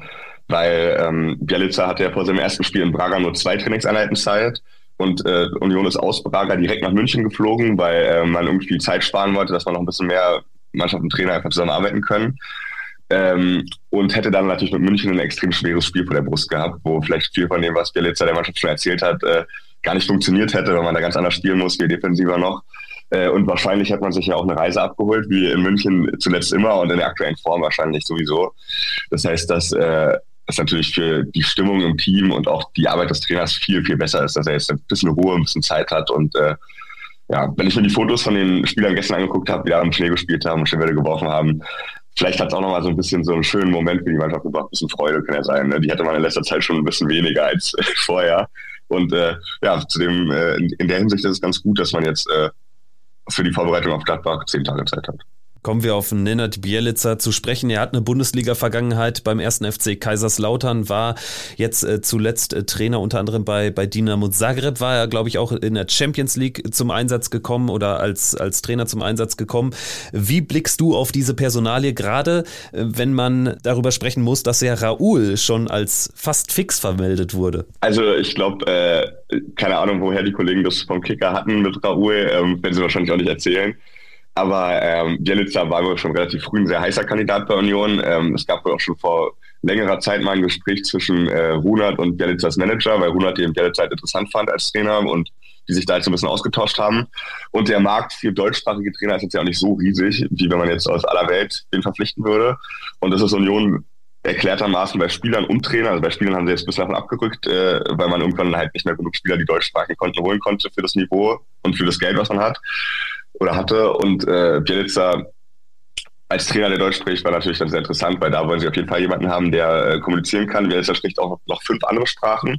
weil ähm, Bialica hatte ja vor seinem ersten Spiel in Braga nur zwei Trainingseinheiten Zeit und äh, Union ist aus Braga direkt nach München geflogen, weil äh, man irgendwie Zeit sparen wollte, dass man noch ein bisschen mehr Mannschaft und Trainer einfach zusammenarbeiten können. Ähm, und hätte dann natürlich mit München ein extrem schweres Spiel vor der Brust gehabt, wo vielleicht viel von dem, was Bialica der Mannschaft schon erzählt hat, äh, gar nicht funktioniert hätte, wenn man da ganz anders spielen muss, wie defensiver noch. Äh, und wahrscheinlich hat man sich ja auch eine Reise abgeholt, wie in München zuletzt immer und in der aktuellen Form wahrscheinlich sowieso. Das heißt, dass äh, das natürlich für die Stimmung im Team und auch die Arbeit des Trainers viel, viel besser ist, dass er jetzt ein bisschen Ruhe, ein bisschen Zeit hat und äh, ja, wenn ich mir die Fotos von den Spielern gestern angeguckt habe, die da im Schnee gespielt haben und Schneewelle geworfen haben, vielleicht hat es auch nochmal so ein bisschen so einen schönen Moment für die Mannschaft gebracht. Ein bisschen Freude kann ja sein. Ne? Die hatte man in letzter Zeit schon ein bisschen weniger als vorher. Und äh, ja, zudem äh, in, in der Hinsicht ist es ganz gut, dass man jetzt äh, für die Vorbereitung auf Gladbach zehn Tage Zeit hat. Kommen wir auf Nenad Bielica zu sprechen. Er hat eine Bundesliga-Vergangenheit beim ersten FC Kaiserslautern, war jetzt äh, zuletzt äh, Trainer unter anderem bei, bei Dinamo Zagreb, war er, glaube ich, auch in der Champions League zum Einsatz gekommen oder als, als Trainer zum Einsatz gekommen. Wie blickst du auf diese Personalie, gerade äh, wenn man darüber sprechen muss, dass ja Raoul schon als fast fix vermeldet wurde? Also ich glaube, keine Ahnung, woher die Kollegen das vom Kicker hatten mit Raoul, ähm, werden sie wahrscheinlich auch nicht erzählen. Aber ähm, war wohl schon relativ früh ein sehr heißer Kandidat bei Union. Ähm, es gab wohl auch schon vor längerer Zeit mal ein Gespräch zwischen äh, Runert und Bielicas Manager, weil Runert den Bielica interessant fand als Trainer und die sich da jetzt ein bisschen ausgetauscht haben. Und der Markt für deutschsprachige Trainer ist jetzt ja auch nicht so riesig, wie wenn man jetzt aus aller Welt den verpflichten würde. Und das ist Union erklärtermaßen bei Spielern und Trainern. Also bei Spielern haben sie jetzt bislang abgerückt, äh, weil man irgendwann halt nicht mehr genug Spieler, die deutschsprachig konnten, holen konnte für das Niveau und für das Geld, was man hat oder hatte. Und äh, Bielica als Trainer, der Deutsch spricht, war natürlich dann sehr interessant, weil da wollen sie auf jeden Fall jemanden haben, der äh, kommunizieren kann. Bielica spricht auch noch fünf andere Sprachen.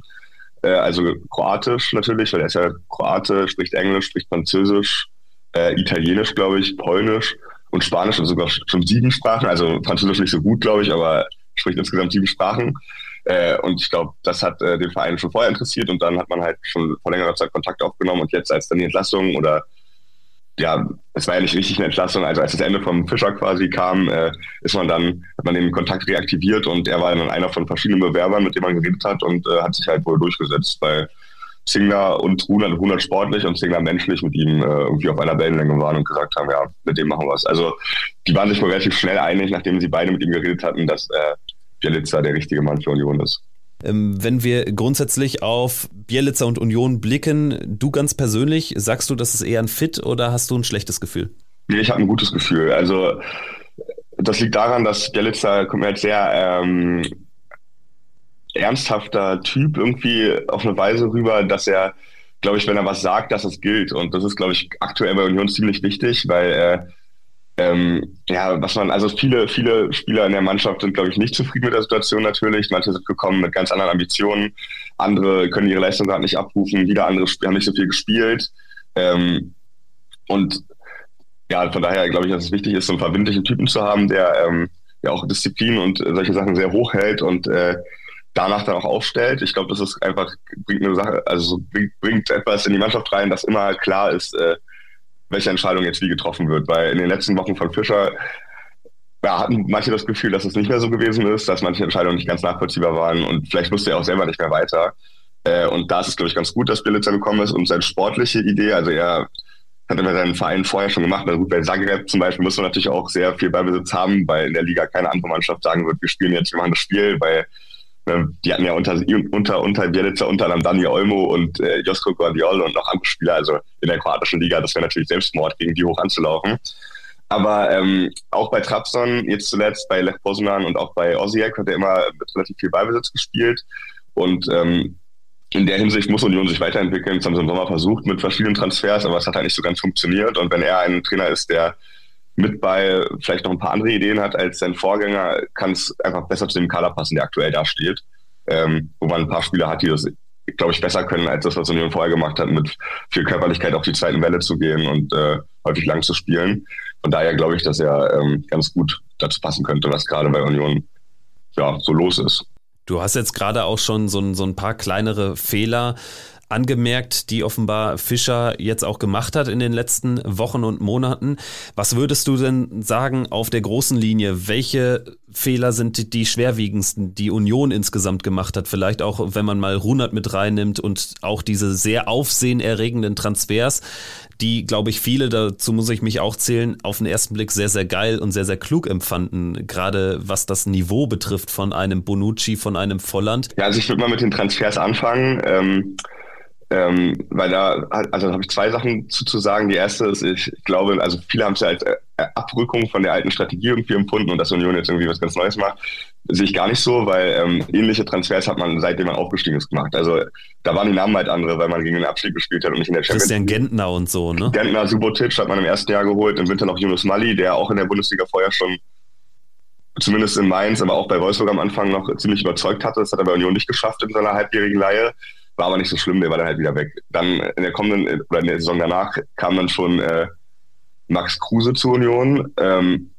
Äh, also Kroatisch natürlich, weil er ist ja Kroate, spricht Englisch, spricht Französisch, äh, Italienisch, glaube ich, Polnisch und Spanisch und sogar schon sieben Sprachen. Also Französisch nicht so gut, glaube ich, aber spricht insgesamt sieben Sprachen. Äh, und ich glaube, das hat äh, den Verein schon vorher interessiert und dann hat man halt schon vor längerer Zeit Kontakt aufgenommen und jetzt als dann die Entlassung oder ja, es war ja nicht richtig eine Entlassung, also als das Ende vom Fischer quasi kam, äh, ist man dann, hat man den Kontakt reaktiviert und er war dann einer von verschiedenen Bewerbern, mit denen man geredet hat und äh, hat sich halt wohl durchgesetzt, weil Zingler und Runert, Runert sportlich und Zingler menschlich mit ihm äh, irgendwie auf einer Wellenlänge waren und gesagt haben, ja, mit dem machen wir es. Also die waren sich wohl relativ schnell einig, nachdem sie beide mit ihm geredet hatten, dass äh, Bielitzer der richtige Mann für Union ist. Ähm, wenn wir grundsätzlich auf Bielitzer und Union blicken, du ganz persönlich, sagst du, das ist eher ein Fit oder hast du ein schlechtes Gefühl? Nee, ich habe ein gutes Gefühl. Also das liegt daran, dass Bielitzer kommt mir als sehr ähm, ernsthafter Typ irgendwie auf eine Weise rüber, dass er, glaube ich, wenn er was sagt, dass es gilt. Und das ist, glaube ich, aktuell bei Union ziemlich wichtig, weil äh, ähm, ja, was man, also viele, viele Spieler in der Mannschaft sind, glaube ich, nicht zufrieden mit der Situation natürlich. Manche sind gekommen mit ganz anderen Ambitionen, andere können ihre Leistung gerade nicht abrufen, wieder andere haben nicht so viel gespielt. Ähm, und ja, von daher glaube ich, dass es wichtig ist, so einen verbindlichen Typen zu haben, der ähm, ja auch Disziplin und solche Sachen sehr hoch hält und äh, danach dann auch aufstellt. Ich glaube, das ist einfach, bringt eine Sache, also bringt, bringt etwas in die Mannschaft rein, dass immer klar ist, äh, welche Entscheidung jetzt wie getroffen wird. Weil in den letzten Wochen von Fischer ja, hatten manche das Gefühl, dass es nicht mehr so gewesen ist, dass manche Entscheidungen nicht ganz nachvollziehbar waren und vielleicht wusste er auch selber nicht mehr weiter. Äh, und da ist es, glaube ich, ganz gut, dass Bilitzer gekommen ist und seine sportliche Idee, also er hat immer seinen Verein vorher schon gemacht. Also gut, bei Zagreb zum Beispiel muss man natürlich auch sehr viel Beibesitz haben, weil in der Liga keine andere Mannschaft sagen wird, wir spielen jetzt, wir machen das Spiel, weil die hatten ja unter, unter, unter Bielica unter anderem Dani Olmo und äh, Josko Guardiol und noch andere Spieler, also in der kroatischen Liga, das wäre natürlich Selbstmord, gegen die hoch anzulaufen. Aber ähm, auch bei Trabzon, jetzt zuletzt bei Lech Poznan und auch bei Osijek hat er immer mit relativ viel Ballbesitz gespielt. Und ähm, in der Hinsicht muss Union sich weiterentwickeln. Das haben sie im Sommer versucht mit verschiedenen Transfers, aber es hat halt nicht so ganz funktioniert. Und wenn er ein Trainer ist, der mit bei vielleicht noch ein paar andere Ideen hat als sein Vorgänger, kann es einfach besser zu dem Kader passen, der aktuell da steht. Ähm, wo man ein paar Spieler hat, die das, glaube ich, besser können als das, was Union vorher gemacht hat, mit viel Körperlichkeit auf die zweiten Welle zu gehen und äh, häufig lang zu spielen. Von daher glaube ich, dass er ähm, ganz gut dazu passen könnte, was gerade bei Union ja, so los ist. Du hast jetzt gerade auch schon so so ein paar kleinere Fehler angemerkt, die offenbar Fischer jetzt auch gemacht hat in den letzten Wochen und Monaten. Was würdest du denn sagen auf der großen Linie? Welche Fehler sind die schwerwiegendsten, die Union insgesamt gemacht hat? Vielleicht auch, wenn man mal Runert mit reinnimmt und auch diese sehr aufsehenerregenden Transfers, die, glaube ich, viele, dazu muss ich mich auch zählen, auf den ersten Blick sehr, sehr geil und sehr, sehr klug empfanden, gerade was das Niveau betrifft von einem Bonucci, von einem Volland. Ja, also ich würde mal mit den Transfers anfangen. Ähm ähm, weil da, also da habe ich zwei Sachen zu, zu sagen. Die erste ist, ich glaube, also viele haben es ja als äh, Abrückung von der alten Strategie irgendwie empfunden und dass Union jetzt irgendwie was ganz Neues macht. Sehe ich gar nicht so, weil ähm, ähnliche Transfers hat man seitdem man aufgestiegen ist gemacht. Also da waren die Namen halt andere, weil man gegen den Abstieg gespielt hat und nicht in der Champions League. Christian Gentner und so, ne? Gentner, Subotic hat man im ersten Jahr geholt, im Winter noch Yunus Mali, der auch in der Bundesliga vorher schon zumindest in Mainz, aber auch bei Wolfsburg am Anfang noch ziemlich überzeugt hatte. Das hat er bei Union nicht geschafft in seiner halbjährigen Leihe. War aber nicht so schlimm, der war dann halt wieder weg. Dann in der kommenden, oder in der Saison danach kam dann schon äh, Max Kruse zur Union, ähm,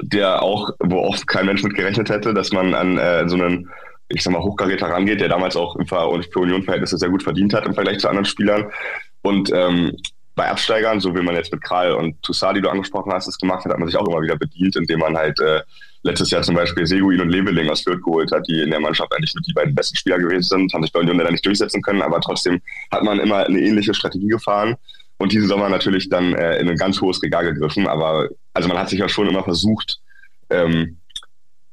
der auch, wo oft kein Mensch mit gerechnet hätte, dass man an äh, so einen, ich sag mal, Hochkaräter rangeht, der damals auch für Union-Verhältnisse sehr gut verdient hat im Vergleich zu anderen Spielern. Und ähm, bei Absteigern, so wie man jetzt mit Kral und Toussaint, die du angesprochen hast, das gemacht hat, hat man sich auch immer wieder bedient, indem man halt äh, letztes Jahr zum Beispiel Seguin und Leveling aus Fürth geholt hat, die in der Mannschaft eigentlich mit die beiden besten Spieler gewesen sind, haben sich bei Union leider nicht durchsetzen können, aber trotzdem hat man immer eine ähnliche Strategie gefahren und diesen Sommer natürlich dann äh, in ein ganz hohes Regal gegriffen, aber also man hat sich ja schon immer versucht, ähm,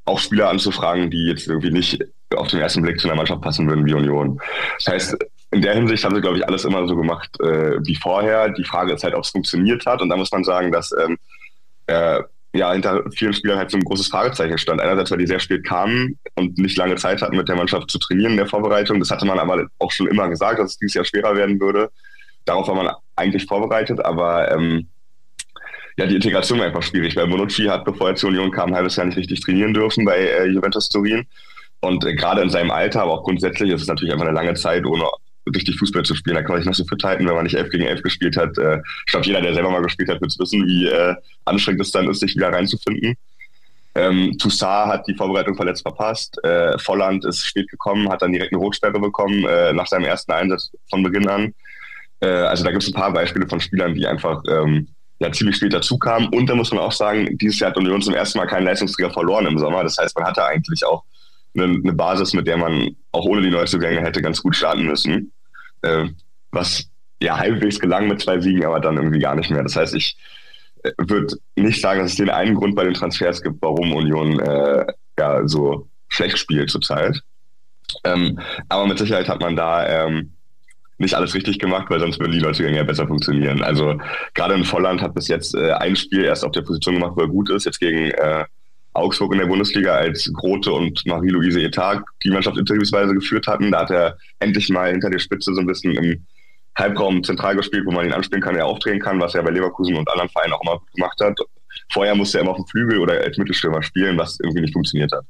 auch Spieler anzufragen, die jetzt irgendwie nicht auf den ersten Blick zu einer Mannschaft passen würden wie Union. Das heißt, in der Hinsicht haben sie, glaube ich, alles immer so gemacht äh, wie vorher. Die Frage ist halt, ob es funktioniert hat. Und da muss man sagen, dass ähm, äh, ja, hinter vielen Spielern halt so ein großes Fragezeichen stand. Einerseits, weil die sehr spät kamen und nicht lange Zeit hatten, mit der Mannschaft zu trainieren in der Vorbereitung. Das hatte man aber auch schon immer gesagt, dass es dieses Jahr schwerer werden würde. Darauf war man eigentlich vorbereitet, aber ähm, ja, die Integration war einfach schwierig, weil Bonucci hat, bevor er zur Union kam, ein halbes Jahr nicht richtig trainieren dürfen bei äh, Juventus Turin. Und äh, gerade in seinem Alter, aber auch grundsätzlich ist es natürlich einfach eine lange Zeit, ohne richtig Fußball zu spielen. Da kann man sich noch so fit halten, wenn man nicht 11 gegen 11 gespielt hat. Äh, ich glaube, jeder, der selber mal gespielt hat, wird wissen, wie äh, anstrengend es dann ist, sich wieder reinzufinden. Ähm, Toussaint hat die Vorbereitung verletzt verpasst. Äh, Volland ist spät gekommen, hat dann direkt eine Rotsperre bekommen äh, nach seinem ersten Einsatz von Beginn an. Äh, also da gibt es ein paar Beispiele von Spielern, die einfach ähm, ja, ziemlich spät dazu kamen. Und da muss man auch sagen, dieses Jahr hat Union zum ersten Mal keinen Leistungsträger verloren im Sommer. Das heißt, man hatte eigentlich auch eine, eine Basis, mit der man auch ohne die Neuzugänge hätte ganz gut starten müssen. Äh, was ja halbwegs gelang mit zwei Siegen, aber dann irgendwie gar nicht mehr. Das heißt, ich äh, würde nicht sagen, dass es den einen Grund bei den Transfers gibt, warum Union äh, ja so schlecht spielt zurzeit. Ähm, aber mit Sicherheit hat man da ähm, nicht alles richtig gemacht, weil sonst würden die Neuzugänge ja besser funktionieren. Also gerade in Volland hat bis jetzt äh, ein Spiel erst auf der Position gemacht, wo er gut ist, jetzt gegen äh, Augsburg in der Bundesliga, als Grote und Marie-Louise Etat die Mannschaft interimsweise geführt hatten. Da hat er endlich mal hinter der Spitze so ein bisschen im Halbraum zentral gespielt, wo man ihn anspielen kann, er aufdrehen kann, was er bei Leverkusen und anderen Vereinen auch immer gemacht hat. Vorher musste er immer auf dem Flügel oder als Mittelstürmer spielen, was irgendwie nicht funktioniert hat.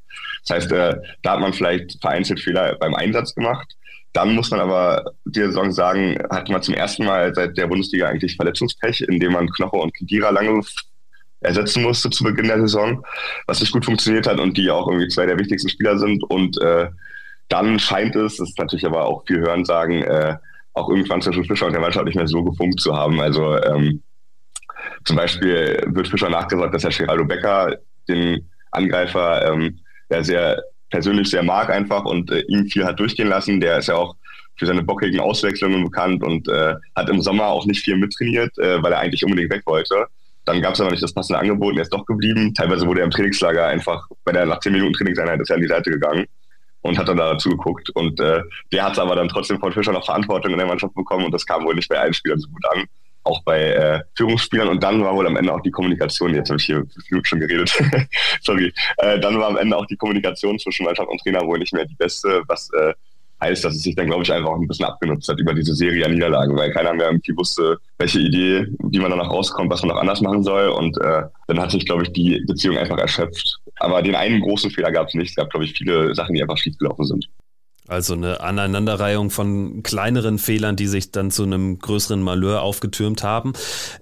Das heißt, äh, da hat man vielleicht vereinzelt Fehler beim Einsatz gemacht. Dann muss man aber die Saison sagen, hat man zum ersten Mal seit der Bundesliga eigentlich Verletzungspech, indem man Knoche und Kedira lange ersetzen musste zu Beginn der Saison, was nicht gut funktioniert hat und die auch irgendwie zwei der wichtigsten Spieler sind. Und äh, dann scheint es, das ist natürlich aber auch viel Hören sagen, äh, auch irgendwann zwischen Fischer und der Mannschaft nicht mehr so gefunkt zu haben. Also ähm, zum Beispiel wird Fischer nachgesagt, dass Herr Geraldo Becker den Angreifer ähm, ja, sehr persönlich sehr mag einfach und äh, ihm viel hat durchgehen lassen. Der ist ja auch für seine bockigen Auswechslungen bekannt und äh, hat im Sommer auch nicht viel mittrainiert, äh, weil er eigentlich unbedingt weg wollte. Dann gab es aber nicht das passende Angebot und er ist doch geblieben. Teilweise wurde er im Trainingslager einfach, bei der nach 10 Minuten Trainingseinheit ist er an die Seite gegangen und hat dann da zugeguckt. Und äh, der hat aber dann trotzdem von Fischer noch Verantwortung in der Mannschaft bekommen und das kam wohl nicht bei allen Spielern so gut an. Auch bei äh, Führungsspielern und dann war wohl am Ende auch die Kommunikation, jetzt habe ich hier Minuten schon geredet, sorry, äh, dann war am Ende auch die Kommunikation zwischen Mannschaft und Trainer wohl nicht mehr die beste, was äh, heißt, dass es sich dann, glaube ich, einfach auch ein bisschen abgenutzt hat über diese Serie an Niederlagen, weil keiner mehr irgendwie wusste, welche Idee, wie man danach rauskommt, was man noch anders machen soll. Und äh, dann hat sich, glaube ich, die Beziehung einfach erschöpft. Aber den einen großen Fehler gab es nicht. Es gab, glaube ich, viele Sachen, die einfach schiefgelaufen sind. Also eine Aneinanderreihung von kleineren Fehlern, die sich dann zu einem größeren Malheur aufgetürmt haben.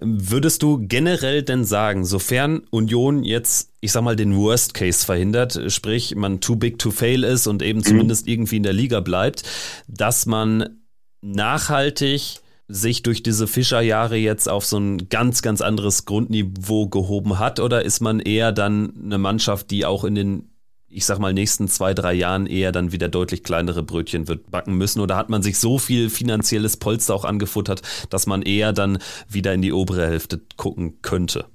Würdest du generell denn sagen, sofern Union jetzt, ich sag mal, den Worst Case verhindert, sprich man too big to fail ist und eben mhm. zumindest irgendwie in der Liga bleibt, dass man nachhaltig sich durch diese Fischerjahre jetzt auf so ein ganz, ganz anderes Grundniveau gehoben hat? Oder ist man eher dann eine Mannschaft, die auch in den ich sag mal, nächsten zwei, drei Jahren eher dann wieder deutlich kleinere Brötchen wird backen müssen? Oder hat man sich so viel finanzielles Polster auch angefuttert, dass man eher dann wieder in die obere Hälfte gucken könnte?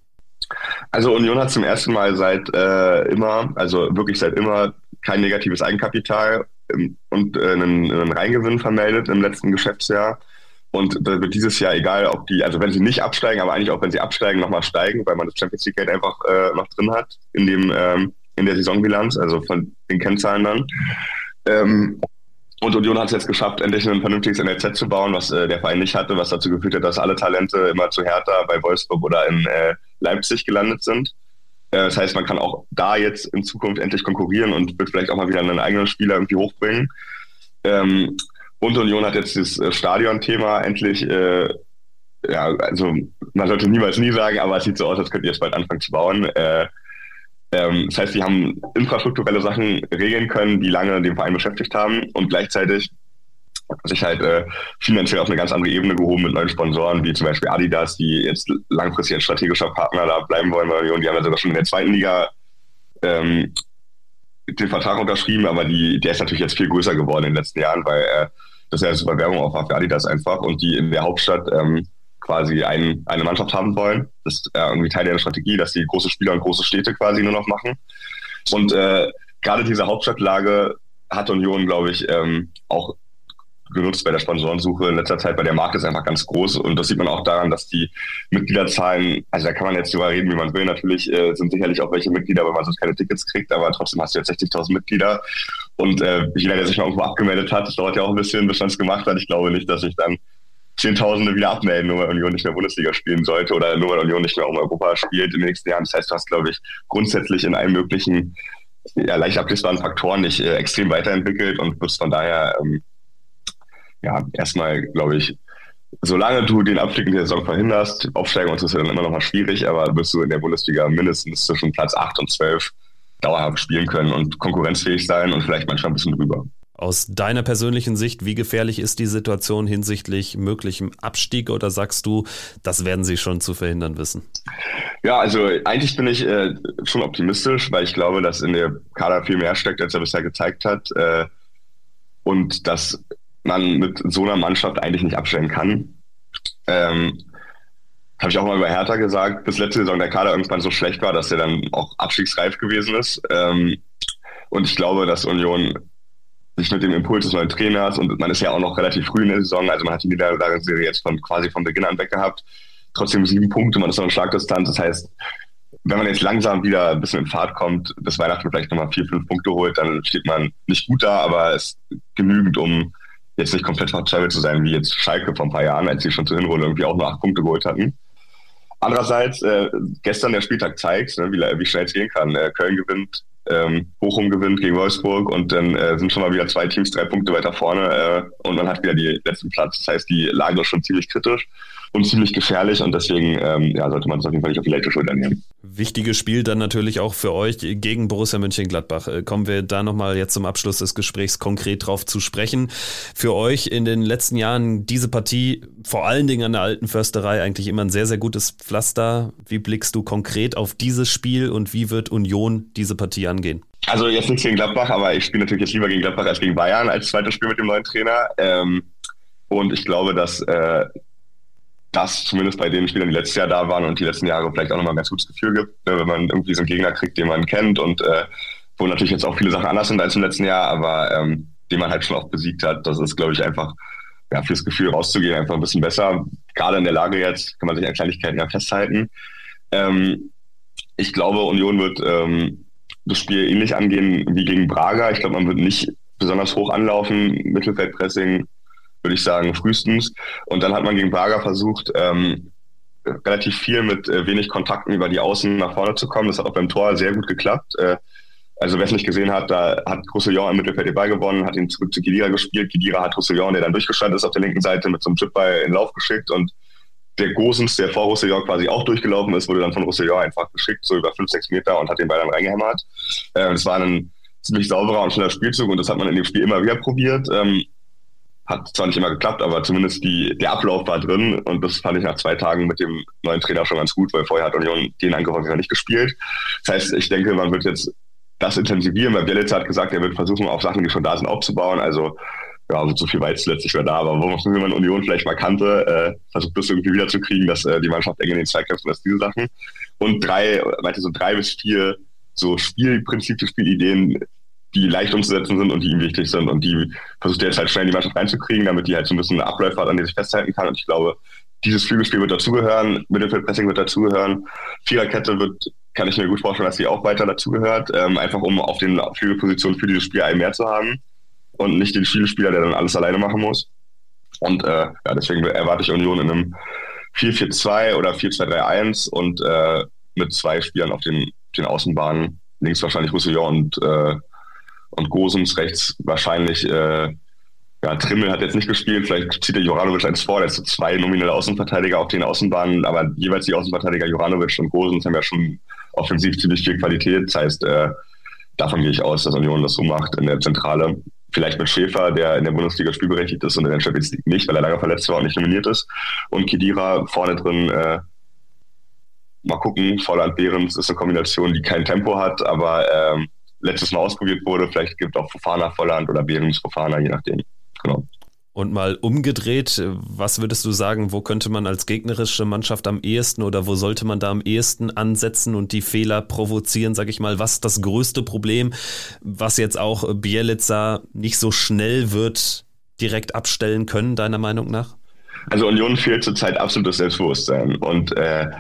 Also Union hat zum ersten Mal seit äh, immer, also wirklich seit immer, kein negatives Eigenkapital ähm, und äh, einen, einen Reingewinn vermeldet im letzten Geschäftsjahr. Und da wird dieses Jahr egal, ob die, also wenn sie nicht absteigen, aber eigentlich auch wenn sie absteigen, nochmal steigen, weil man das Champions League Geld einfach äh, noch drin hat in dem ähm, in der Saisonbilanz, also von den Kennzahlen dann. Ähm, und Union hat es jetzt geschafft, endlich ein vernünftiges NLZ zu bauen, was äh, der Verein nicht hatte, was dazu geführt hat, dass alle Talente immer zu Hertha bei Wolfsburg oder in äh, Leipzig gelandet sind. Äh, das heißt, man kann auch da jetzt in Zukunft endlich konkurrieren und wird vielleicht auch mal wieder einen eigenen Spieler irgendwie hochbringen. Ähm, und Union hat jetzt das äh, Stadion-Thema endlich, äh, ja, also man sollte niemals nie sagen, aber es sieht so aus, als könnt ihr jetzt bald anfangen zu bauen. Äh, ähm, das heißt, sie haben infrastrukturelle Sachen regeln können, die lange den Verein beschäftigt haben und gleichzeitig sich halt äh, finanziell auf eine ganz andere Ebene gehoben mit neuen Sponsoren, wie zum Beispiel Adidas, die jetzt langfristig als strategischer Partner da bleiben wollen bei Union. Die haben ja sogar schon in der zweiten Liga ähm, den Vertrag unterschrieben, aber die, der ist natürlich jetzt viel größer geworden in den letzten Jahren, weil äh, das ja super Werbung auch war für Adidas einfach und die in der Hauptstadt ähm, quasi ein, eine Mannschaft haben wollen. Das ist äh, irgendwie Teil der Strategie, dass die große Spieler und große Städte quasi nur noch machen. Und äh, gerade diese Hauptstadtlage hat Union, glaube ich, ähm, auch genutzt bei der Sponsorensuche in letzter Zeit, weil der Markt ist einfach ganz groß und das sieht man auch daran, dass die Mitgliederzahlen, also da kann man jetzt drüber reden, wie man will. Natürlich äh, sind sicherlich auch welche Mitglieder, wenn man sonst keine Tickets kriegt, aber trotzdem hast du jetzt 60.000 Mitglieder und äh, jeder, der sich mal irgendwo abgemeldet hat, das dauert ja auch ein bisschen, bis man es gemacht hat. Ich glaube nicht, dass ich dann Zehntausende wieder abmelden, nur weil Union nicht mehr Bundesliga spielen sollte oder nur weil Union nicht mehr um Europa spielt in den nächsten Jahren. Das heißt, du hast, glaube ich, grundsätzlich in allen möglichen ja, leicht ablesbaren Faktoren nicht äh, extrem weiterentwickelt und wirst von daher ähm, ja erstmal, glaube ich, solange du den Abstieg in der Saison verhinderst, aufsteigen uns ist ja dann immer noch mal schwierig, aber wirst du in der Bundesliga mindestens zwischen Platz 8 und 12 dauerhaft spielen können und konkurrenzfähig sein und vielleicht manchmal ein bisschen drüber. Aus deiner persönlichen Sicht, wie gefährlich ist die Situation hinsichtlich möglichem Abstieg oder sagst du, das werden sie schon zu verhindern wissen? Ja, also eigentlich bin ich äh, schon optimistisch, weil ich glaube, dass in der Kader viel mehr steckt, als er bisher gezeigt hat. Äh, und dass man mit so einer Mannschaft eigentlich nicht abstellen kann. Ähm, habe ich auch mal über Hertha gesagt, bis letzte Saison der Kader irgendwann so schlecht war, dass er dann auch abstiegsreif gewesen ist. Ähm, und ich glaube, dass Union sich mit dem Impuls des neuen Trainers und man ist ja auch noch relativ früh in der Saison, also man hat die Niederlagenserie jetzt von quasi von Beginn an weggehabt. Trotzdem sieben Punkte, man ist noch in Schlagdistanz. Das heißt, wenn man jetzt langsam wieder ein bisschen in Fahrt kommt, bis Weihnachten vielleicht nochmal vier, fünf Punkte holt, dann steht man nicht gut da, aber es ist genügend, um jetzt nicht komplett verzweifelt zu sein, wie jetzt Schalke vor ein paar Jahren, als sie schon zur Hinrunde irgendwie auch nur acht Punkte geholt hatten. Andererseits, äh, gestern der Spieltag zeigt, ne, wie, wie schnell es gehen kann. Äh, Köln gewinnt ähm, Bochum gewinnt gegen Wolfsburg und dann äh, sind schon mal wieder zwei Teams drei Punkte weiter vorne äh, und man hat wieder die letzten Platz. Das heißt, die Lage ist schon ziemlich kritisch und ziemlich gefährlich und deswegen ähm, ja, sollte man es auf jeden Fall nicht auf die leichte Schulter nehmen. Wichtiges Spiel dann natürlich auch für euch gegen Borussia Mönchengladbach. Äh, kommen wir da nochmal jetzt zum Abschluss des Gesprächs konkret drauf zu sprechen. Für euch in den letzten Jahren diese Partie, vor allen Dingen an der alten Försterei, eigentlich immer ein sehr, sehr gutes Pflaster. Wie blickst du konkret auf dieses Spiel und wie wird Union diese Partie angehen? Also jetzt nichts gegen Gladbach, aber ich spiele natürlich jetzt lieber gegen Gladbach als gegen Bayern als zweites Spiel mit dem neuen Trainer. Ähm, und ich glaube, dass äh, das zumindest bei den Spielern, die letztes Jahr da waren und die letzten Jahre vielleicht auch nochmal ein ganz gutes Gefühl gibt, ne, wenn man irgendwie so einen Gegner kriegt, den man kennt und äh, wo natürlich jetzt auch viele Sachen anders sind als im letzten Jahr, aber ähm, den man halt schon auch besiegt hat. Das ist, glaube ich, einfach ja, fürs Gefühl rauszugehen einfach ein bisschen besser. Gerade in der Lage jetzt kann man sich an Kleinigkeiten ja festhalten. Ähm, ich glaube, Union wird ähm, das Spiel ähnlich angehen wie gegen Braga. Ich glaube, man wird nicht besonders hoch anlaufen, Mittelfeldpressing würde ich sagen, frühestens. Und dann hat man gegen Braga versucht, ähm, relativ viel mit äh, wenig Kontakten über die Außen nach vorne zu kommen. Das hat auch beim Tor sehr gut geklappt. Äh, also wer es nicht gesehen hat, da hat Roussillon im Mittelfeld den Ball gewonnen, hat ihn zurück zu Kedira gespielt. Kedira hat Roussillon, der dann durchgeschaltet ist auf der linken Seite, mit so einem Chipball in den Lauf geschickt und der Gosens, der vor Roussillon quasi auch durchgelaufen ist, wurde dann von Roussillon einfach geschickt, so über fünf, sechs Meter und hat den Ball dann reingehämmert. Äh, das war ein ziemlich sauberer und schneller Spielzug und das hat man in dem Spiel immer wieder probiert. Ähm, hat zwar nicht immer geklappt, aber zumindest die, der Ablauf war drin und das fand ich nach zwei Tagen mit dem neuen Trainer schon ganz gut, weil vorher hat Union den Angriff häufiger nicht gespielt. Das heißt, ich denke, man wird jetzt das intensivieren, weil Bielitz hat gesagt, er wird versuchen, auf Sachen, die schon da sind, aufzubauen. Also ja, so viel Weiz letztlich mehr da, aber wo man Union vielleicht mal kannte, äh, versucht das irgendwie wiederzukriegen, dass äh, die Mannschaft eng in den Zweikämpfen ist, diese Sachen. Und drei, weiter so drei bis vier so Spielprinzipien, Spielideen, die leicht umzusetzen sind und die ihm wichtig sind. Und die versucht er jetzt halt schnell in die Mannschaft reinzukriegen, damit die halt so ein bisschen Abläufe hat, an die sich festhalten kann. Und ich glaube, dieses Flügelspiel wird dazugehören, Mittelfeldpressing wird dazugehören, Viererkette wird, kann ich mir gut vorstellen, dass sie auch weiter dazugehört, ähm, einfach um auf den Flügelpositionen für dieses Spiel einen mehr zu haben und nicht den Spielspieler, der dann alles alleine machen muss. Und äh, ja, deswegen erwarte ich Union in einem 4-4-2 oder 4-2-3-1 und äh, mit zwei Spielern auf den, den Außenbahnen, links wahrscheinlich Roussillon und äh, und Gosens rechts wahrscheinlich, äh, ja, Trimmel hat jetzt nicht gespielt, vielleicht zieht der Joranovic eins vor, der ist so zwei nominelle Außenverteidiger auf den Außenbahnen, aber jeweils die Außenverteidiger Joranovic und Gosens haben ja schon offensiv ziemlich viel Qualität, das heißt, äh, davon gehe ich aus, dass Union das so macht in der Zentrale. Vielleicht mit Schäfer, der in der Bundesliga spielberechtigt ist und in der Champions League nicht, weil er lange verletzt war und nicht nominiert ist. Und Kedira vorne drin, äh, mal gucken, Volland Behrens ist eine Kombination, die kein Tempo hat, aber ähm, letztes Mal ausprobiert wurde. Vielleicht gibt es auch Fofana Volland oder Behrens Fofana, je nachdem. Genau. Und mal umgedreht, was würdest du sagen, wo könnte man als gegnerische Mannschaft am ehesten oder wo sollte man da am ehesten ansetzen und die Fehler provozieren, sag ich mal, was das größte Problem, was jetzt auch Bielitzer nicht so schnell wird direkt abstellen können, deiner Meinung nach? Also Union fehlt zurzeit absolutes Selbstbewusstsein. Und äh,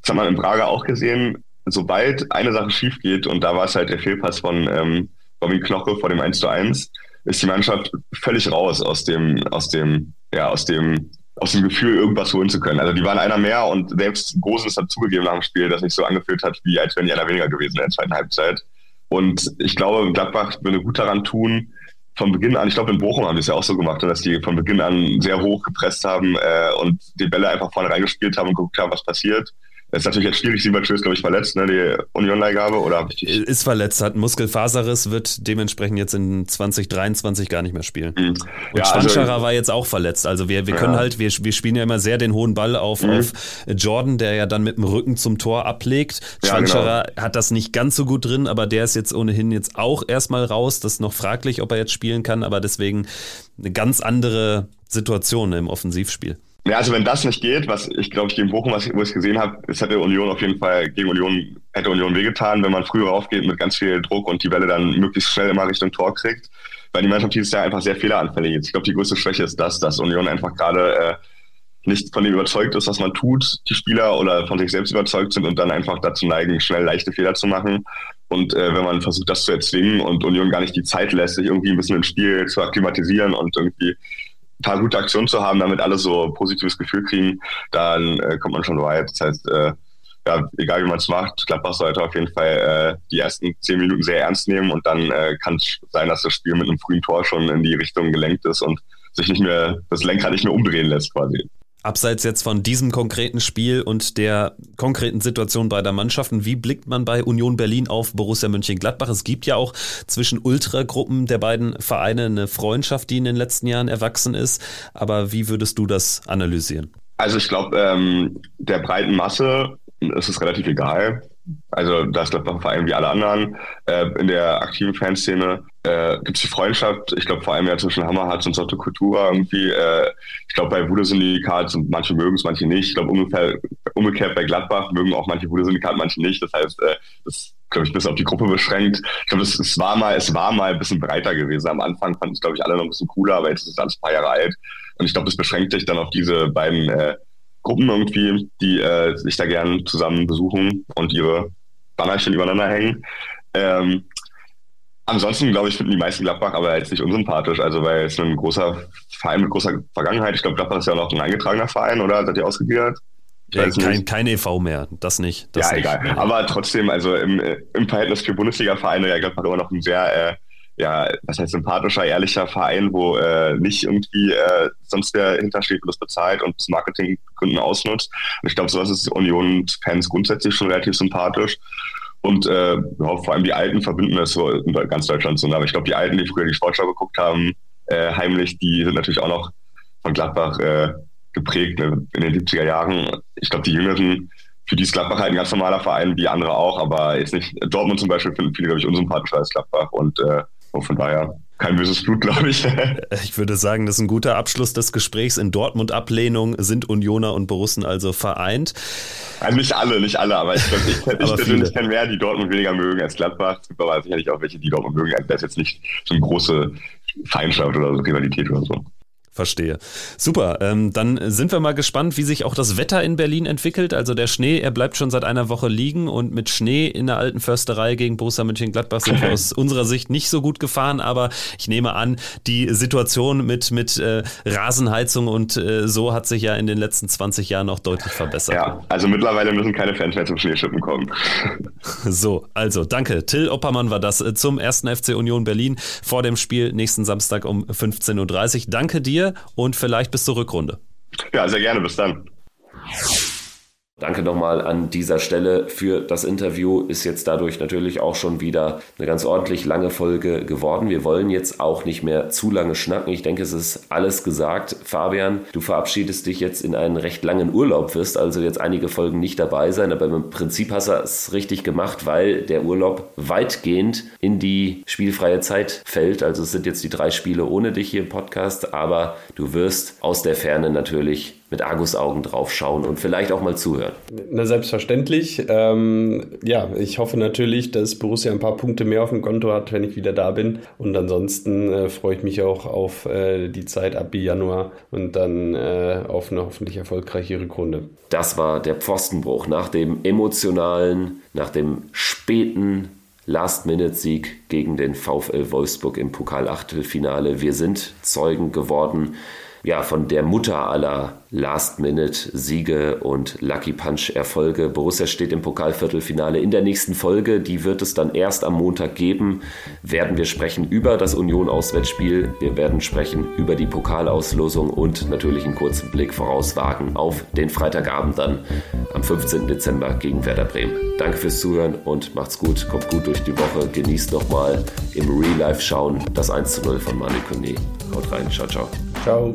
das hat man in Braga auch gesehen, sobald eine Sache schief geht, und da war es halt der Fehlpass von ähm, Robin Knoche vor dem 1 zu 1, ist die Mannschaft völlig raus aus dem, aus dem, ja, aus dem, aus dem Gefühl, irgendwas holen zu können. Also die waren einer mehr und selbst Großes hat zugegeben nach dem Spiel, das nicht so angefühlt hat, wie als wenn die einer weniger gewesen in der zweiten Halbzeit. Und ich glaube, Gladbach würde gut daran tun, von Beginn an, ich glaube in Bochum haben die es ja auch so gemacht, dass die von Beginn an sehr hoch gepresst haben äh, und die Bälle einfach vorne reingespielt haben und geguckt haben, was passiert. Das ist natürlich jetzt schwierig. Siebertschö ist, glaube ich, verletzt, ne? die Union-Leihgabe, oder? Ist verletzt, hat Muskelfaserriss, wird dementsprechend jetzt in 2023 gar nicht mehr spielen. Mhm. Und ja, Schwanscherer also, war jetzt auch verletzt. Also wir, wir können ja. halt, wir, wir spielen ja immer sehr den hohen Ball auf, mhm. auf Jordan, der ja dann mit dem Rücken zum Tor ablegt. Schwanscherer ja, genau. hat das nicht ganz so gut drin, aber der ist jetzt ohnehin jetzt auch erstmal raus. Das ist noch fraglich, ob er jetzt spielen kann, aber deswegen eine ganz andere Situation im Offensivspiel. Ja, also wenn das nicht geht, was ich glaube ich gegen Bochum, was ich, wo ich gesehen habe, es hätte Union auf jeden Fall gegen Union, hätte Union wehgetan, wenn man früher raufgeht mit ganz viel Druck und die Welle dann möglichst schnell immer Richtung Tor kriegt. Weil die Mannschaft dieses Jahr einfach sehr fehleranfällig ist. Ich glaube, die größte Schwäche ist das, dass Union einfach gerade äh, nicht von dem überzeugt ist, was man tut, die Spieler, oder von sich selbst überzeugt sind und dann einfach dazu neigen, schnell leichte Fehler zu machen. Und äh, wenn man versucht, das zu erzwingen und Union gar nicht die Zeit lässt, sich irgendwie ein bisschen ins Spiel zu akklimatisieren und irgendwie paar gute Aktionen zu haben, damit alle so positives Gefühl kriegen, dann äh, kommt man schon weit. Das heißt, äh, ja, egal wie man es macht, Gladbach sollte auf jeden Fall äh, die ersten zehn Minuten sehr ernst nehmen und dann äh, kann es sein, dass das Spiel mit einem frühen Tor schon in die Richtung gelenkt ist und sich nicht mehr, das Lenkrad nicht mehr umdrehen lässt quasi. Abseits jetzt von diesem konkreten Spiel und der konkreten Situation beider Mannschaften, wie blickt man bei Union Berlin auf Borussia Mönchengladbach? Es gibt ja auch zwischen Ultragruppen der beiden Vereine eine Freundschaft, die in den letzten Jahren erwachsen ist. Aber wie würdest du das analysieren? Also ich glaube, ähm, der breiten Masse ist es relativ egal. Also das Gladbach Verein wie alle anderen. Äh, in der aktiven Fanszene äh, gibt es die Freundschaft, ich glaube vor allem ja zwischen Hammerharz und Sotto Kultura irgendwie. Äh, ich glaube bei Wude Syndikat manche mögen es, manche nicht. Ich glaube ungefähr umgekehrt bei Gladbach mögen auch manche Wude Syndikat, manche nicht. Das heißt, äh, das glaube ich, bis auf die Gruppe beschränkt. Ich glaube, es, es, war mal, es war mal ein bisschen breiter gewesen. Am Anfang fanden es, glaube ich, alle noch ein bisschen cooler, aber jetzt ist es alles ein paar Jahre alt. Und ich glaube, das beschränkt sich dann auf diese beiden äh, Gruppen irgendwie, die äh, sich da gern zusammen besuchen und ihre Bannerchen übereinander hängen. Ähm, ansonsten, glaube ich, finden die meisten Gladbach aber jetzt nicht unsympathisch, also weil es ein großer Verein mit großer Vergangenheit, ich glaube, Gladbach ist ja noch ein eingetragener Verein, oder? Seid ihr ausgegliedert? Ja, kein, kein EV mehr, das nicht. Das ja, nicht. egal. Aber trotzdem, also im, im Verhältnis für Bundesliga-Vereine, ja, Gladbach immer noch ein sehr äh, ja, was heißt sympathischer, ehrlicher Verein, wo äh, nicht irgendwie äh, sonst wer hintersteht und das bezahlt und das Marketinggründen ausnutzt. Und ich glaube, sowas ist Union-Fans grundsätzlich schon relativ sympathisch. Und äh, ja, vor allem die Alten verbinden das so in ganz Deutschland so. Aber ich glaube, die Alten, die früher die Sportschau geguckt haben, äh, heimlich, die sind natürlich auch noch von Gladbach äh, geprägt ne, in den 70er Jahren. Ich glaube, die Jüngeren, für die ist Gladbach halt ein ganz normaler Verein, wie andere auch, aber jetzt nicht. Dortmund zum Beispiel finden viele, glaube ich, unsympathischer als Gladbach. Und äh, und von daher kein böses Blut, glaube ich. ich würde sagen, das ist ein guter Abschluss des Gesprächs. In Dortmund Ablehnung sind Unioner und Borussen also vereint. Also nicht alle, nicht alle, aber ich, ich, ich, ich persönlich kenne mehr, die Dortmund weniger mögen als Gladbach. Es gibt aber sicherlich auch welche, die Dortmund mögen. Also das ist jetzt nicht so eine große Feindschaft oder so Rivalität oder so. Verstehe. Super. Ähm, dann sind wir mal gespannt, wie sich auch das Wetter in Berlin entwickelt. Also der Schnee, er bleibt schon seit einer Woche liegen und mit Schnee in der alten Försterei gegen Borussia Mönchengladbach sind wir aus unserer Sicht nicht so gut gefahren. Aber ich nehme an, die Situation mit, mit äh, Rasenheizung und äh, so hat sich ja in den letzten 20 Jahren auch deutlich verbessert. Ja, also mittlerweile müssen keine Fans mehr zum Schneeschippen kommen. So, also danke. Till Oppermann war das äh, zum ersten FC Union Berlin vor dem Spiel nächsten Samstag um 15.30 Uhr. Danke dir dir und vielleicht bis zur Rückrunde. Ja, sehr gerne. Bis dann. Danke nochmal an dieser Stelle für das Interview. Ist jetzt dadurch natürlich auch schon wieder eine ganz ordentlich lange Folge geworden. Wir wollen jetzt auch nicht mehr zu lange schnacken. Ich denke, es ist alles gesagt. Fabian, du verabschiedest dich jetzt in einen recht langen Urlaub, wirst also jetzt einige Folgen nicht dabei sein. Aber im Prinzip hast du es richtig gemacht, weil der Urlaub weitgehend in die spielfreie Zeit fällt. Also es sind jetzt die drei Spiele ohne dich hier im Podcast, aber du wirst aus der Ferne natürlich mit Argusaugen drauf schauen und vielleicht auch mal zuhören. Na, selbstverständlich. Ähm, ja, ich hoffe natürlich, dass Borussia ein paar Punkte mehr auf dem Konto hat, wenn ich wieder da bin. Und ansonsten äh, freue ich mich auch auf äh, die Zeit ab Januar und dann äh, auf eine hoffentlich erfolgreiche Rückrunde. Das war der Pfostenbruch nach dem emotionalen, nach dem späten Last-Minute-Sieg gegen den VfL Wolfsburg im Pokal-Achtelfinale. Wir sind Zeugen geworden ja, von der Mutter aller Last-Minute-Siege und Lucky Punch-Erfolge. Borussia steht im Pokalviertelfinale in der nächsten Folge. Die wird es dann erst am Montag geben. Werden wir sprechen über das Union-Auswärtsspiel. Wir werden sprechen über die Pokalauslosung und natürlich einen kurzen Blick vorauswagen auf den Freitagabend dann am 15. Dezember gegen Werder Bremen. Danke fürs Zuhören und macht's gut. Kommt gut durch die Woche. Genießt nochmal im Real Life schauen das 1 zu 0 von Manu Kone. Haut rein. Ciao, ciao. Ciao.